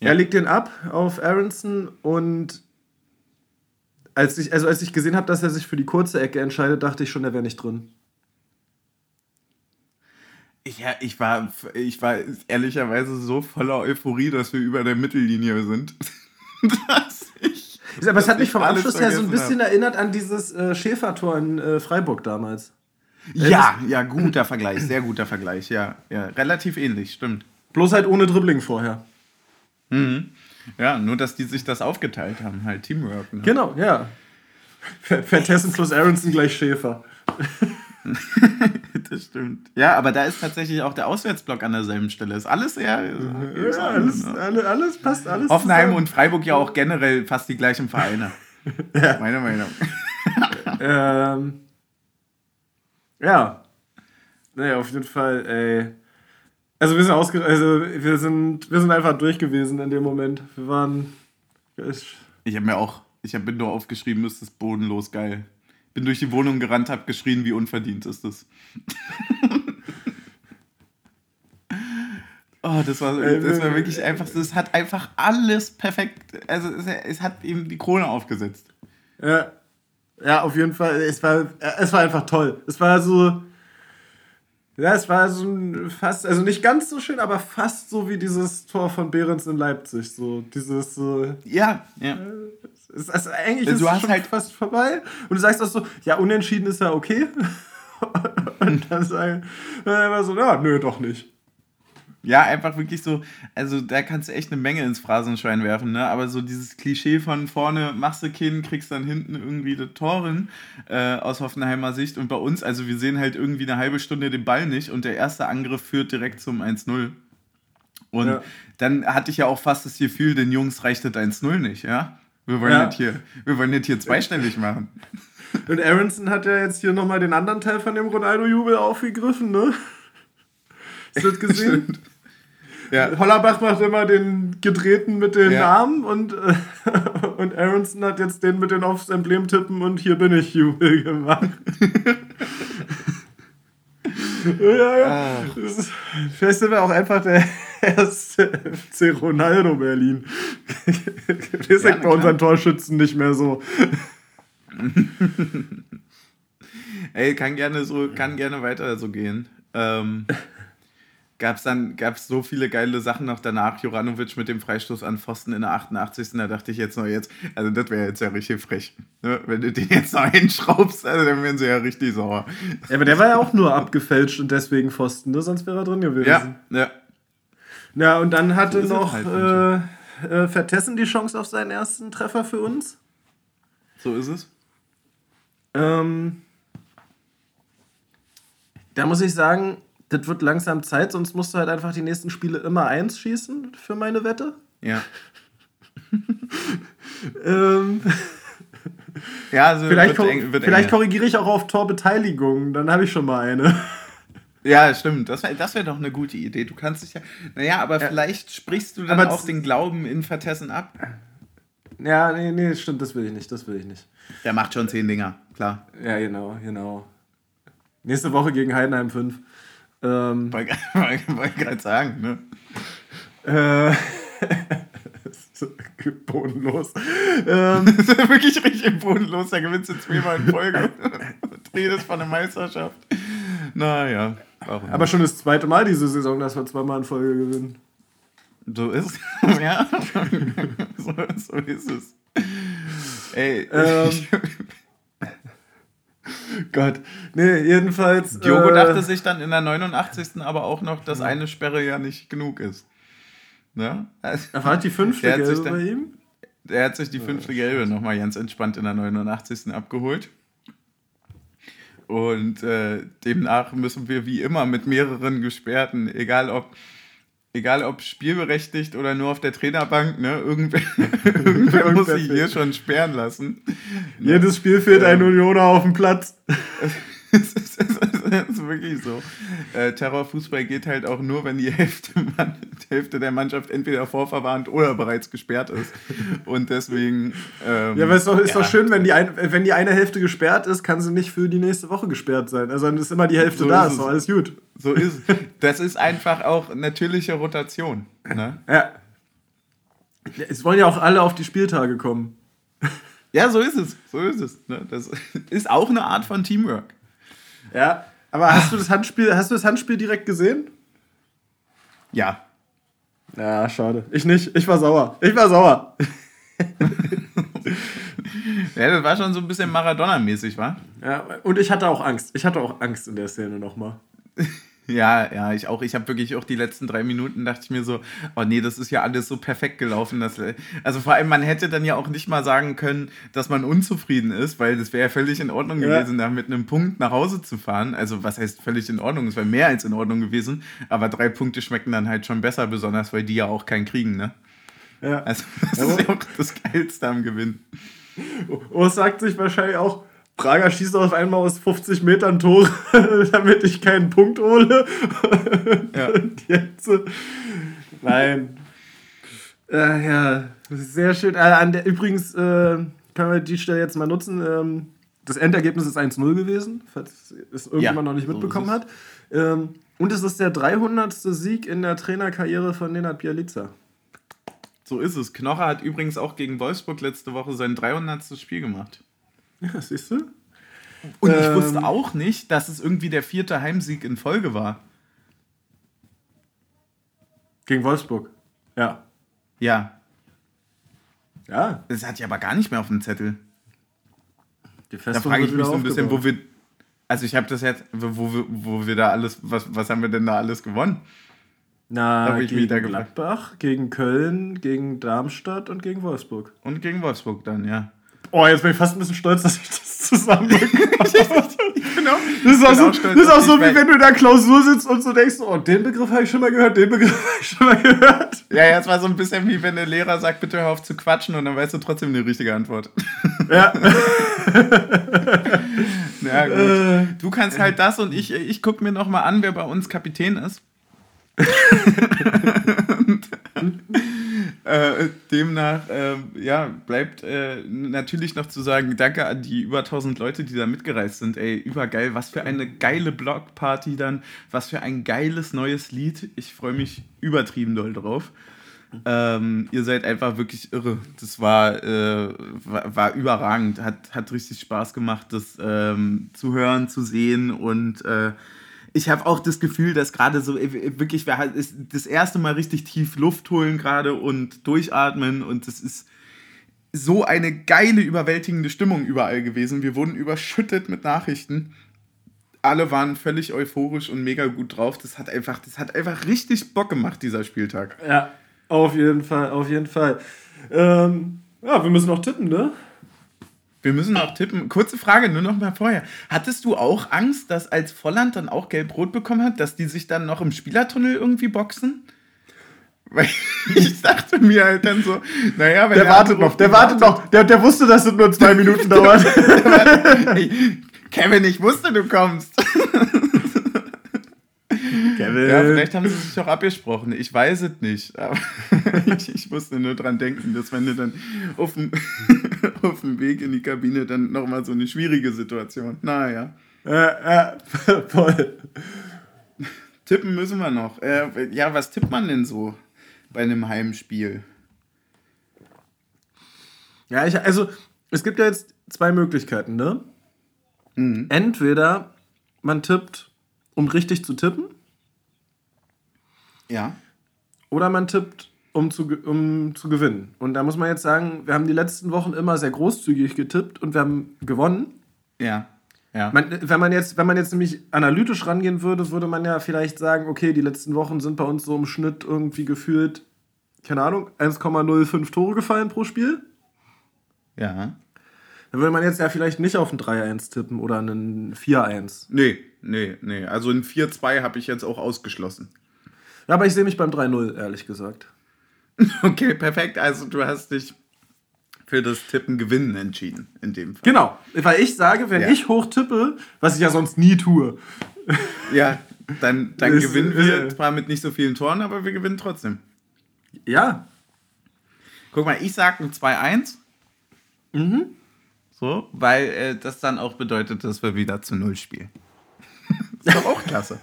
Ja. Er legt den ab auf Aronson und als ich, also als ich gesehen habe, dass er sich für die kurze Ecke entscheidet, dachte ich schon, er wäre nicht drin. Ja, ich war, ich war ehrlicherweise so voller Euphorie, dass wir über der Mittellinie sind. <laughs> dass ich. Aber es hat mich vom Abschluss her so ein bisschen hab. erinnert an dieses äh, Schäfertor in äh, Freiburg damals. Ja, ja, guter Vergleich, sehr guter Vergleich, ja. ja. Relativ ähnlich, stimmt. Bloß halt ohne Dribbling vorher. Mhm. Ja, nur dass die sich das aufgeteilt haben, halt Teamwork. Ne? Genau, ja. Vertessen plus Aronson gleich Schäfer. <laughs> das stimmt. Ja, aber da ist tatsächlich auch der Auswärtsblock an derselben Stelle. Ist alles eher. Ja, ja alles, ne? alles, alles passt alles. Hoffenheim zusammen. und Freiburg ja auch generell fast die gleichen Vereine. <laughs> ja. Meine Meinung. ähm, ja. Naja, auf jeden Fall, ey. Also wir sind ausge also wir sind, wir sind einfach durch gewesen in dem Moment. Wir waren. Ich habe mir auch, ich hab, bin nur aufgeschrieben, ist das bodenlos geil. Bin durch die Wohnung gerannt, hab geschrien, wie unverdient ist das. <laughs> oh, das war, das war wirklich einfach, es hat einfach alles perfekt, also es, es hat ihm die Krone aufgesetzt. Ja. Ja, auf jeden Fall. Es war, es war einfach toll. Es war so, ja, es war so ein fast, also nicht ganz so schön, aber fast so wie dieses Tor von Behrens in Leipzig. So dieses. Äh, ja, ja. Ist, also eigentlich ist du hast schon halt fast vorbei. Und du sagst auch so, ja, unentschieden ist ja okay. <laughs> und dann sagen wir immer so, ja, nö, doch nicht. Ja, einfach wirklich so, also da kannst du echt eine Menge ins Phrasenschwein werfen, ne? Aber so dieses Klischee von vorne machst du keinen, kriegst dann hinten irgendwie die Toren äh, aus Hoffenheimer Sicht. Und bei uns, also wir sehen halt irgendwie eine halbe Stunde den Ball nicht und der erste Angriff führt direkt zum 1-0. Und ja. dann hatte ich ja auch fast das Gefühl, den Jungs reicht das 1-0 nicht, ja? Wir wollen, ja. nicht hier, wir wollen nicht hier zweistellig machen. <laughs> Und Aronson hat ja jetzt hier nochmal den anderen Teil von dem Ronaldo-Jubel aufgegriffen, ne? Hast du das <laughs> gesehen? Ja. Hollerbach macht immer den gedrehten mit den ja. Namen und, äh, <laughs> und Aronson hat jetzt den mit den aufs Emblem tippen und hier bin ich Jubel gemacht. <laughs> ja, ja. Ah. Ist, vielleicht sind wir auch einfach der erste FC Ronaldo Berlin. <laughs> Wir sind ja, bei unseren Torschützen nicht mehr so. Ey, kann gerne so, kann gerne weiter so gehen. Ähm, gab es dann gab's so viele geile Sachen noch danach. Juranovic mit dem Freistoß an Pfosten in der 88. Da dachte ich jetzt noch jetzt, also das wäre jetzt ja richtig frech. Ne? Wenn du den jetzt noch <laughs> hinschraubst, also dann wären sie ja richtig sauer. Ja, aber der war ja auch nur abgefälscht und deswegen Pfosten, ne? sonst wäre er drin gewesen. Ja, ja. Ja, und dann hatte so noch halt, äh, äh, Vertessen die Chance auf seinen ersten Treffer für uns. So ist es. Ähm, da muss ich sagen, das wird langsam Zeit, sonst musst du halt einfach die nächsten Spiele immer eins schießen für meine Wette. Ja. <laughs> ähm, ja, also vielleicht, wird eng, vielleicht korrigiere ich auch auf Torbeteiligung, dann habe ich schon mal eine. Ja, stimmt. Das wäre das wär doch eine gute Idee. Du kannst dich ja. Naja, aber ja. vielleicht sprichst du dann aber auch den Glauben in Vertessen ab. Ja, nee, nee, stimmt, das will ich nicht. Das will ich nicht. Der macht schon zehn Dinger, klar. Ja, genau, genau. Nächste Woche gegen Heidenheim 5. Ähm, Wollte gerade <laughs> sagen, ne? Äh, <laughs> bodenlos. Ähm, <laughs> das ist wirklich richtig bodenlos. Da gewinnst du zweimal in Folge. Redest von der Meisterschaft. Naja. Warum Aber schon das zweite Mal diese Saison, dass wir zweimal in Folge gewinnen. So ist es. ja. so, so, ist es. Ey. Ähm, <laughs> Gott. Nee, jedenfalls. Diogo äh, dachte sich dann in der 89. aber auch noch, dass eine Sperre ja nicht genug ist. Ne? Also, er war die fünfte Gelbe dann, bei ihm? Er hat sich die fünfte Gelbe nochmal ganz entspannt in der 89. abgeholt. Und äh, demnach müssen wir wie immer mit mehreren Gesperrten, egal ob egal ob spielberechtigt oder nur auf der Trainerbank, ne, irgendwer, <laughs> irgendwer muss sich hier schon sperren lassen. Jedes Spiel fehlt ähm, ein Unioner auf dem Platz. <laughs> <laughs> das ist wirklich so. Äh, Terrorfußball geht halt auch nur, wenn die Hälfte, <laughs> Mann, die Hälfte der Mannschaft entweder vorverwarnt oder bereits gesperrt ist. Und deswegen. Ähm, ja, aber es ist doch, ist ja. doch schön, wenn die, ein, wenn die eine Hälfte gesperrt ist, kann sie nicht für die nächste Woche gesperrt sein. Also dann ist immer die Hälfte so da, ist, ist doch alles gut. So ist Das ist einfach auch natürliche Rotation. Ne? Ja. Es wollen ja auch alle auf die Spieltage kommen. Ja, so ist es. So ist es. Ne? Das <laughs> ist auch eine Art von Teamwork. Ja. Aber hast du das Handspiel, hast du das Handspiel direkt gesehen? Ja. Ja, schade. Ich nicht. Ich war sauer. Ich war sauer. <laughs> Ja, das war schon so ein bisschen Maradona-mäßig, wa? Ja, und ich hatte auch Angst. Ich hatte auch Angst in der Szene nochmal. <laughs> Ja, ja, ich auch. Ich habe wirklich auch die letzten drei Minuten dachte ich mir so, oh nee, das ist ja alles so perfekt gelaufen. Dass, also vor allem, man hätte dann ja auch nicht mal sagen können, dass man unzufrieden ist, weil das wäre ja völlig in Ordnung Ja. gewesen, da mit einem Punkt nach Hause zu fahren. Also was heißt völlig in Ordnung? Es wäre mehr als in Ordnung gewesen, aber drei Punkte schmecken dann halt schon besser, besonders weil die ja auch keinen kriegen, ne? Ja. Also das Ja, ist ja auch das Geilste am Gewinn. Urs sagt sich wahrscheinlich auch, Prager schießt auf einmal aus 50 Metern Tore, <laughs> damit ich keinen Punkt hole. <laughs> Ja. Und jetzt. äh, Nein. Äh, ja, sehr schön. Äh, an der, übrigens äh, können wir die Stelle jetzt mal nutzen. Ähm, das Endergebnis ist 1-0 gewesen, falls es irgendjemand Ja, noch nicht so mitbekommen ist hat. Ähm, und es ist der 300. Sieg in der Trainerkarriere von Nenad Bialica. So ist es. Knocher hat übrigens auch gegen Wolfsburg letzte Woche sein 300. Spiel gemacht. <laughs> Ja, siehst du? Und ich Ähm. wusste auch nicht, dass es irgendwie der vierte Heimsieg in Folge war. Gegen Wolfsburg. Ja. Ja, Ja, das hatte ich aber gar nicht mehr auf dem Zettel. die Da Festung frage ich mich so ein bisschen, aufgebaut. wo wir. Also ich habe das jetzt, wo, wir- wo wir da alles, was, was haben wir denn da alles gewonnen? Na, hab ich mich gegen da. Gladbach, gegen Köln, gegen Darmstadt und gegen Wolfsburg. Und gegen Wolfsburg dann, ja. Oh, jetzt bin ich fast ein bisschen stolz, dass ich das zusammenbekomme. <laughs> Genau. Das ist auch so, auch stolz das ist auch so wie wenn du in der Klausur sitzt und so denkst, oh, den Begriff habe ich schon mal gehört, den Begriff habe ich schon mal gehört. Ja, ja, es war so ein bisschen wie wenn der Lehrer sagt, bitte hör auf zu quatschen und dann weißt du trotzdem die richtige Antwort. <laughs> Ja. <laughs> Ja, gut. Äh, Du kannst halt das und ich, ich gucke mir nochmal an, wer bei uns Kapitän ist. und, <laughs> äh, demnach, äh, ja, bleibt äh, natürlich noch zu sagen, danke an die über 1000 Leute, die da mitgereist sind. Ey, übergeil. Was für eine geile Blockparty dann. Was für ein geiles neues Lied. Ich freue mich übertrieben doll drauf. Ähm, ihr seid einfach wirklich irre. Das war, äh, war, war überragend. Hat, hat richtig Spaß gemacht, das ähm, zu hören, zu sehen. Und äh, ich habe auch das Gefühl, dass gerade so äh, wirklich, wir halt das erste Mal richtig tief Luft holen gerade und durchatmen. Und das ist so eine geile, überwältigende Stimmung überall gewesen. Wir wurden überschüttet mit Nachrichten. Alle waren völlig euphorisch und mega gut drauf. Das hat einfach, das hat einfach richtig Bock gemacht, dieser Spieltag. ja, auf jeden Fall, auf jeden Fall. Ähm, ja, wir müssen noch tippen, ne? Wir müssen auch tippen. Kurze Frage, nur noch mal vorher. Hattest du auch Angst, dass als Volland dann auch gelb-rot bekommen hat, dass die sich dann noch im Spielertunnel irgendwie boxen? <laughs> Weil ich dachte mir halt dann so, naja, wenn Der wartet andere noch, der wartet noch. Der, der wusste, dass es nur zwei <laughs> Minuten dauert. Kevin, ich wusste, du kommst. <laughs> Kevin. Ja, vielleicht haben sie sich auch abgesprochen. Ich weiß es nicht. Aber <laughs> ich, ich musste nur dran denken, dass wenn du dann auf dem, <laughs> auf dem Weg in die Kabine dann nochmal so eine schwierige Situation. Naja. Äh, äh, voll. Tippen müssen wir noch. Äh, ja, was tippt man denn so bei einem Heimspiel? Ja, ich, also, es gibt ja jetzt zwei Möglichkeiten, ne? Mhm. Entweder man tippt, um richtig zu tippen, Ja. oder man tippt, um zu, um zu gewinnen. Und da muss man jetzt sagen, wir haben die letzten Wochen immer sehr großzügig getippt und wir haben gewonnen. Ja. Ja. Man, wenn, man jetzt, wenn man jetzt nämlich analytisch rangehen würde, würde man ja vielleicht sagen, okay, die letzten Wochen sind bei uns so im Schnitt irgendwie gefühlt, keine Ahnung, 1,05 Tore gefallen pro Spiel. ja. Dann würde man jetzt ja vielleicht nicht auf ein 3-1 tippen oder einen 4-1. Nee, nee, nee. Also ein 4-2 habe ich jetzt auch ausgeschlossen. Ja, aber ich sehe mich beim 3-0, ehrlich gesagt. <laughs> Okay, perfekt. Also du hast dich für das Tippen gewinnen entschieden, in dem Fall. Genau, weil ich sage, wenn Ja. ich hoch tippe, was ich ja sonst nie tue. <laughs> Ja, dann, dann Ist- gewinnen wir ist- zwar mit nicht so vielen Toren, aber wir gewinnen trotzdem. Ja, Guck mal, ich sag ein 2-1. Mhm. So, weil äh, das dann auch bedeutet, dass wir wieder zu Null spielen. Ist doch auch klasse.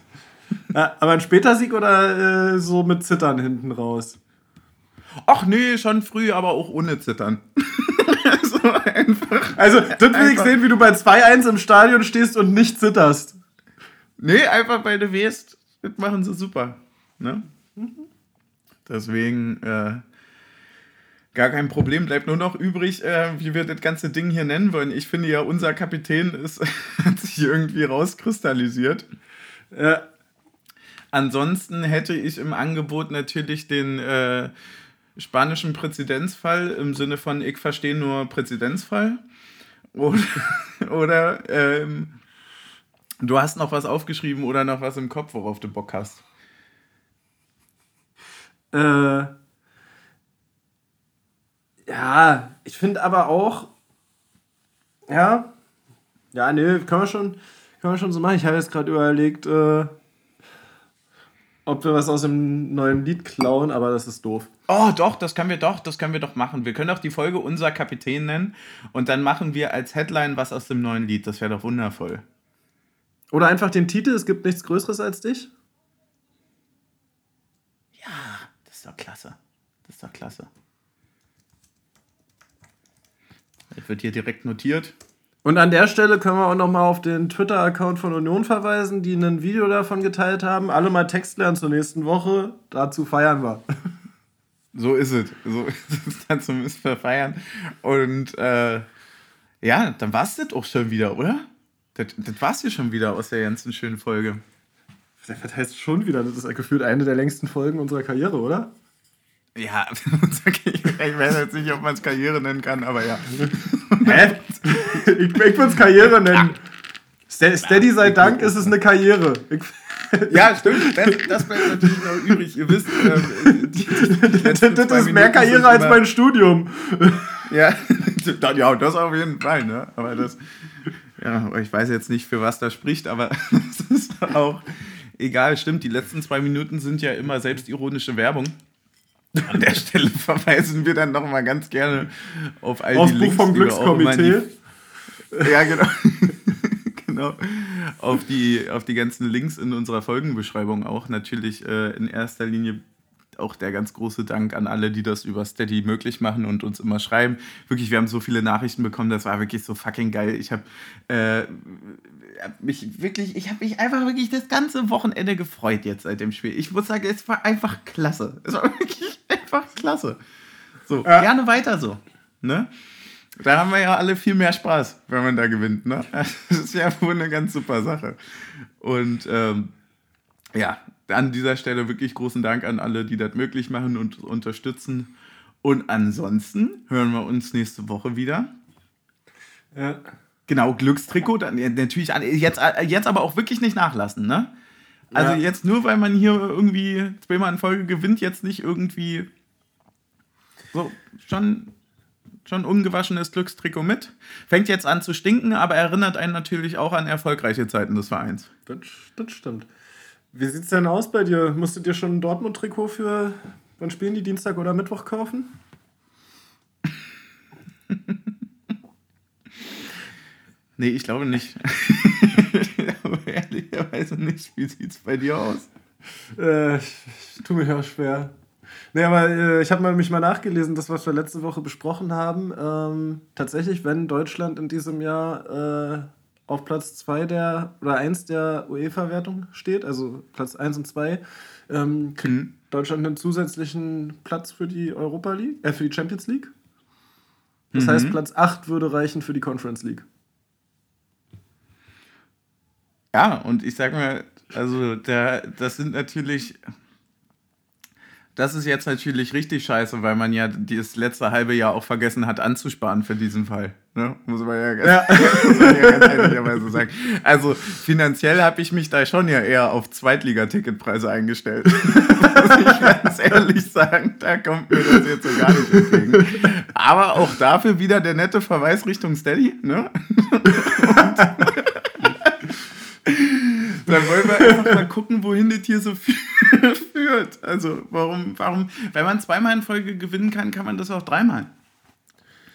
Ja, <laughs> aber ein später Sieg oder äh, so mit Zittern hinten raus? Ach nee, schon früh, aber auch ohne Zittern. <laughs> so einfach. Also, das will ich Einfach- sehen, wie du bei 2-1 im Stadion stehst und nicht zitterst. Nee, einfach weil du weißt, das machen sie super. Ne? Deswegen äh, gar kein Problem. Bleibt nur noch übrig, äh, wie wir das ganze Ding hier nennen wollen. Ich finde ja, unser Kapitän ist, <laughs> hat sich irgendwie rauskristallisiert. Ja. Ansonsten hätte ich im Angebot natürlich den äh, spanischen Präzedenzfall im Sinne von ich verstehe nur Präzedenzfall. Oder, <laughs> oder ähm, du hast noch was aufgeschrieben oder noch was im Kopf, worauf du Bock hast. Äh, ja, ich finde aber auch, ja, ja, nee, können wir schon, können wir schon so machen. Ich habe jetzt gerade überlegt, äh, ob wir was aus dem neuen Lied klauen, aber das ist doof. Oh, doch, das können wir doch, das können wir doch machen. Wir können doch die Folge Unser Kapitän nennen und dann machen wir als Headline was aus dem neuen Lied. Das wäre doch wundervoll. Oder einfach den Titel, es gibt nichts Größeres als dich. Ja, das ist doch klasse. Das ist doch klasse. Das wird hier direkt notiert. Und an der Stelle können wir auch nochmal auf den Twitter-Account von Union verweisen, die ein Video davon geteilt haben. Alle mal Text lernen zur nächsten Woche. Dazu feiern wir. <laughs> So ist es. So ist es. <laughs> Dazu müssen wir feiern. Und äh, ja, dann war es das auch schon wieder, oder? Das, das war es hier schon wieder aus der ganzen schönen Folge. Das heißt schon wieder, das ist gefühlt eine der längsten Folgen unserer Karriere, oder? Ja, <laughs> ich weiß jetzt nicht, ob man es Karriere nennen kann, aber ja. Hä? Ich, ich würde es Karriere nennen. Steady sei Dank ist es eine Karriere. Ich, Ja, stimmt. Das, das bleibt natürlich noch übrig. Ihr wisst, äh, die, die das ist mehr Minuten Karriere als mein Studium. Ja, <laughs> ja, das auf jeden Fall, ne? Aber das, ja, ich weiß jetzt nicht, für was das spricht, aber <laughs> das ist auch egal, stimmt. Die letzten zwei Minuten sind ja immer selbstironische Werbung. An der Stelle verweisen wir dann nochmal ganz gerne auf all Aus die Buch Links, vom Glückskomitee. die ja, genau. <laughs> genau. Auf die, auf die ganzen Links in unserer Folgenbeschreibung auch. Natürlich äh, in erster Linie auch der ganz große Dank an alle, die das über Steady möglich machen und uns immer schreiben. Wirklich, wir haben so viele Nachrichten bekommen, das war wirklich so fucking geil. Ich habe äh, hab mich wirklich, ich habe mich einfach wirklich das ganze Wochenende gefreut jetzt seit dem Spiel. Ich muss sagen, es war einfach klasse. Es war wirklich einfach klasse. So, Ja. gerne weiter so. Ne? Da haben wir ja alle viel mehr Spaß, wenn man da gewinnt. Ne? <laughs> Das ist ja wohl eine ganz super Sache. Und ähm, ja, an dieser Stelle wirklich großen Dank an alle, die das möglich machen und unterstützen. Und ansonsten hören wir uns nächste Woche wieder. Ja. Genau, Glückstrikot, ja, natürlich jetzt, jetzt aber auch wirklich nicht nachlassen, ne? Also Ja. jetzt nur, weil man hier irgendwie zweimal in Folge gewinnt, jetzt nicht irgendwie so schon, schon ungewaschenes Glückstrikot mit. Fängt jetzt an zu stinken, aber erinnert einen natürlich auch an erfolgreiche Zeiten des Vereins. Das, das stimmt. Wie sieht's denn aus bei dir? Musst du dir schon ein Dortmund-Trikot für wann spielen die Dienstag oder Mittwoch kaufen? <laughs> Nee, ich glaube nicht. <laughs> aber ehrlicherweise nicht. Wie sieht's bei dir aus? Äh, ich, ich tue mich auch schwer. Nee, aber äh, ich habe mal, mich mal nachgelesen, das, was wir letzte Woche besprochen haben. Ähm, tatsächlich, wenn Deutschland in diesem Jahr äh, auf Platz 2 der oder 1 der UEFA-Wertung steht, also Platz 1 und 2, ähm, kriegt Mhm. Deutschland einen zusätzlichen Platz für die Europa League, äh, für die Champions League. Das Mhm. heißt, Platz 8 würde reichen für die Conference League. Ja, und ich sag mal, also der, das sind natürlich. Das ist jetzt natürlich richtig scheiße, weil man ja das letzte halbe Jahr auch vergessen hat anzusparen für diesen Fall. Ne? Muss man ja, <laughs> muss man ja ganz ehrlicherweise sagen. Also finanziell habe ich mich da schon ja eher auf Zweitliga-Ticketpreise eingestellt. <laughs> Muss ich ganz ehrlich sagen, da kommt mir das jetzt so gar nicht entgegen. Aber auch dafür wieder der nette Verweis Richtung Steady. Ne? <laughs> Dann wollen wir einfach mal gucken, wohin das hier so fü- <laughs> führt. Also, warum, warum, wenn man zweimal in Folge gewinnen kann, kann man das auch dreimal.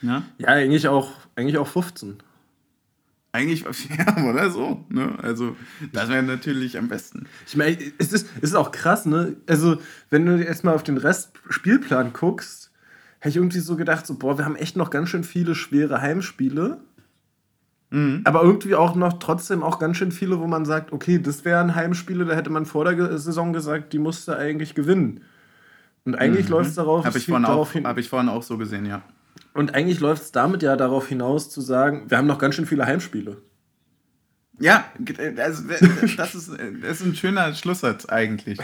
Ja? Ja, eigentlich auch, eigentlich auch 15. Eigentlich, <laughs> ja, oder so. Ne? Also, das wäre natürlich am besten. Ich meine, es ist, es ist auch krass, ne? Also, wenn du jetzt mal auf den Rest Spielplan guckst, hätte ich irgendwie so gedacht, so, boah, wir haben echt noch ganz schön viele schwere Heimspiele. Mhm. Aber irgendwie auch noch trotzdem auch ganz schön viele, wo man sagt, okay, das wären Heimspiele, da hätte man vor der Saison gesagt, die musste eigentlich gewinnen. Und eigentlich mhm. läuft es darauf, Habe ich, vorhin auch, hab ich vorhin auch so gesehen, ja. Und eigentlich läuft es damit ja darauf hinaus zu sagen, wir haben noch ganz schön viele Heimspiele. Ja, also, <laughs> das, ist, das ist ein schöner Schlusssatz eigentlich.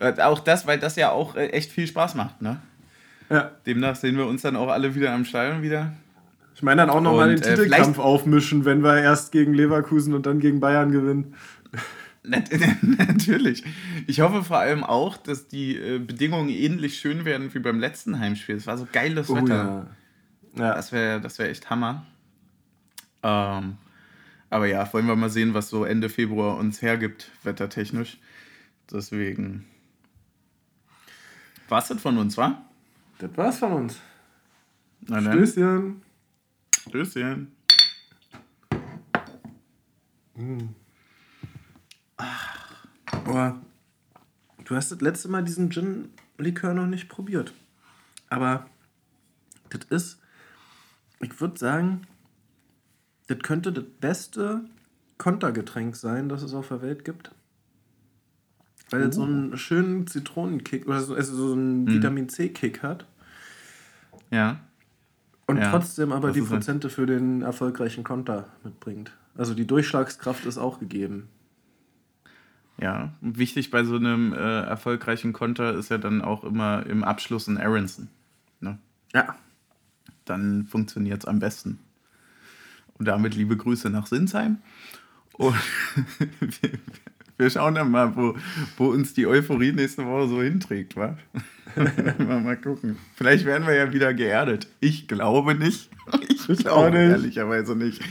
Auch das, weil das ja auch echt viel Spaß macht, ne? Ja. Demnach sehen wir uns dann auch alle wieder am Stadion wieder. Ich meine dann auch nochmal den äh, Titelkampf aufmischen, wenn wir erst gegen Leverkusen und dann gegen Bayern gewinnen. <laughs> Natürlich. Ich hoffe vor allem auch, dass die äh, Bedingungen ähnlich schön werden wie beim letzten Heimspiel. Es war so geiles oh, Wetter. Ja. ja. Das wäre das wär echt Hammer. Ähm, aber ja, wollen wir mal sehen, was so Ende Februar uns hergibt, wettertechnisch. Deswegen. Was das von uns, wa? Das war's von uns. Na dann. Stößchen. Stößchen. Mm. Oh, du hast das letzte Mal diesen Gin-Likör noch nicht probiert. Aber das ist, ich würde sagen, das könnte das beste Kontergetränk sein, das es auf der Welt gibt. Weil oh. es so einen schönen Zitronenkick oder so, also so einen hm. Vitamin C-Kick hat. Ja. Und ja. trotzdem aber die Prozente für den erfolgreichen Konter mitbringt. Also die Durchschlagskraft ist auch gegeben. Ja, und wichtig bei so einem äh, erfolgreichen Konter ist ja dann auch immer im Abschluss ein Aronson. Ne? Ja. Dann funktioniert es am besten. Und damit liebe Grüße nach Sinsheim. Und <laughs> wir, schauen dann mal, wo, wo uns die Euphorie nächste Woche so hinträgt, wa? <laughs> mal, mal gucken. Vielleicht werden wir ja wieder geerdet. Ich glaube nicht. Ich, glaube nicht. ehrlicherweise nicht.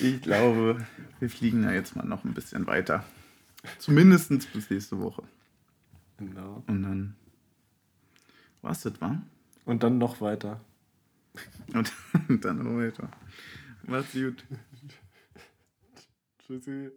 Ich glaube, wir fliegen da jetzt mal noch ein bisschen weiter. Zumindest bis nächste Woche. Genau. Und dann was das war? Und dann noch weiter. Und <laughs> dann noch weiter. Macht's gut. <laughs> Tschüssi.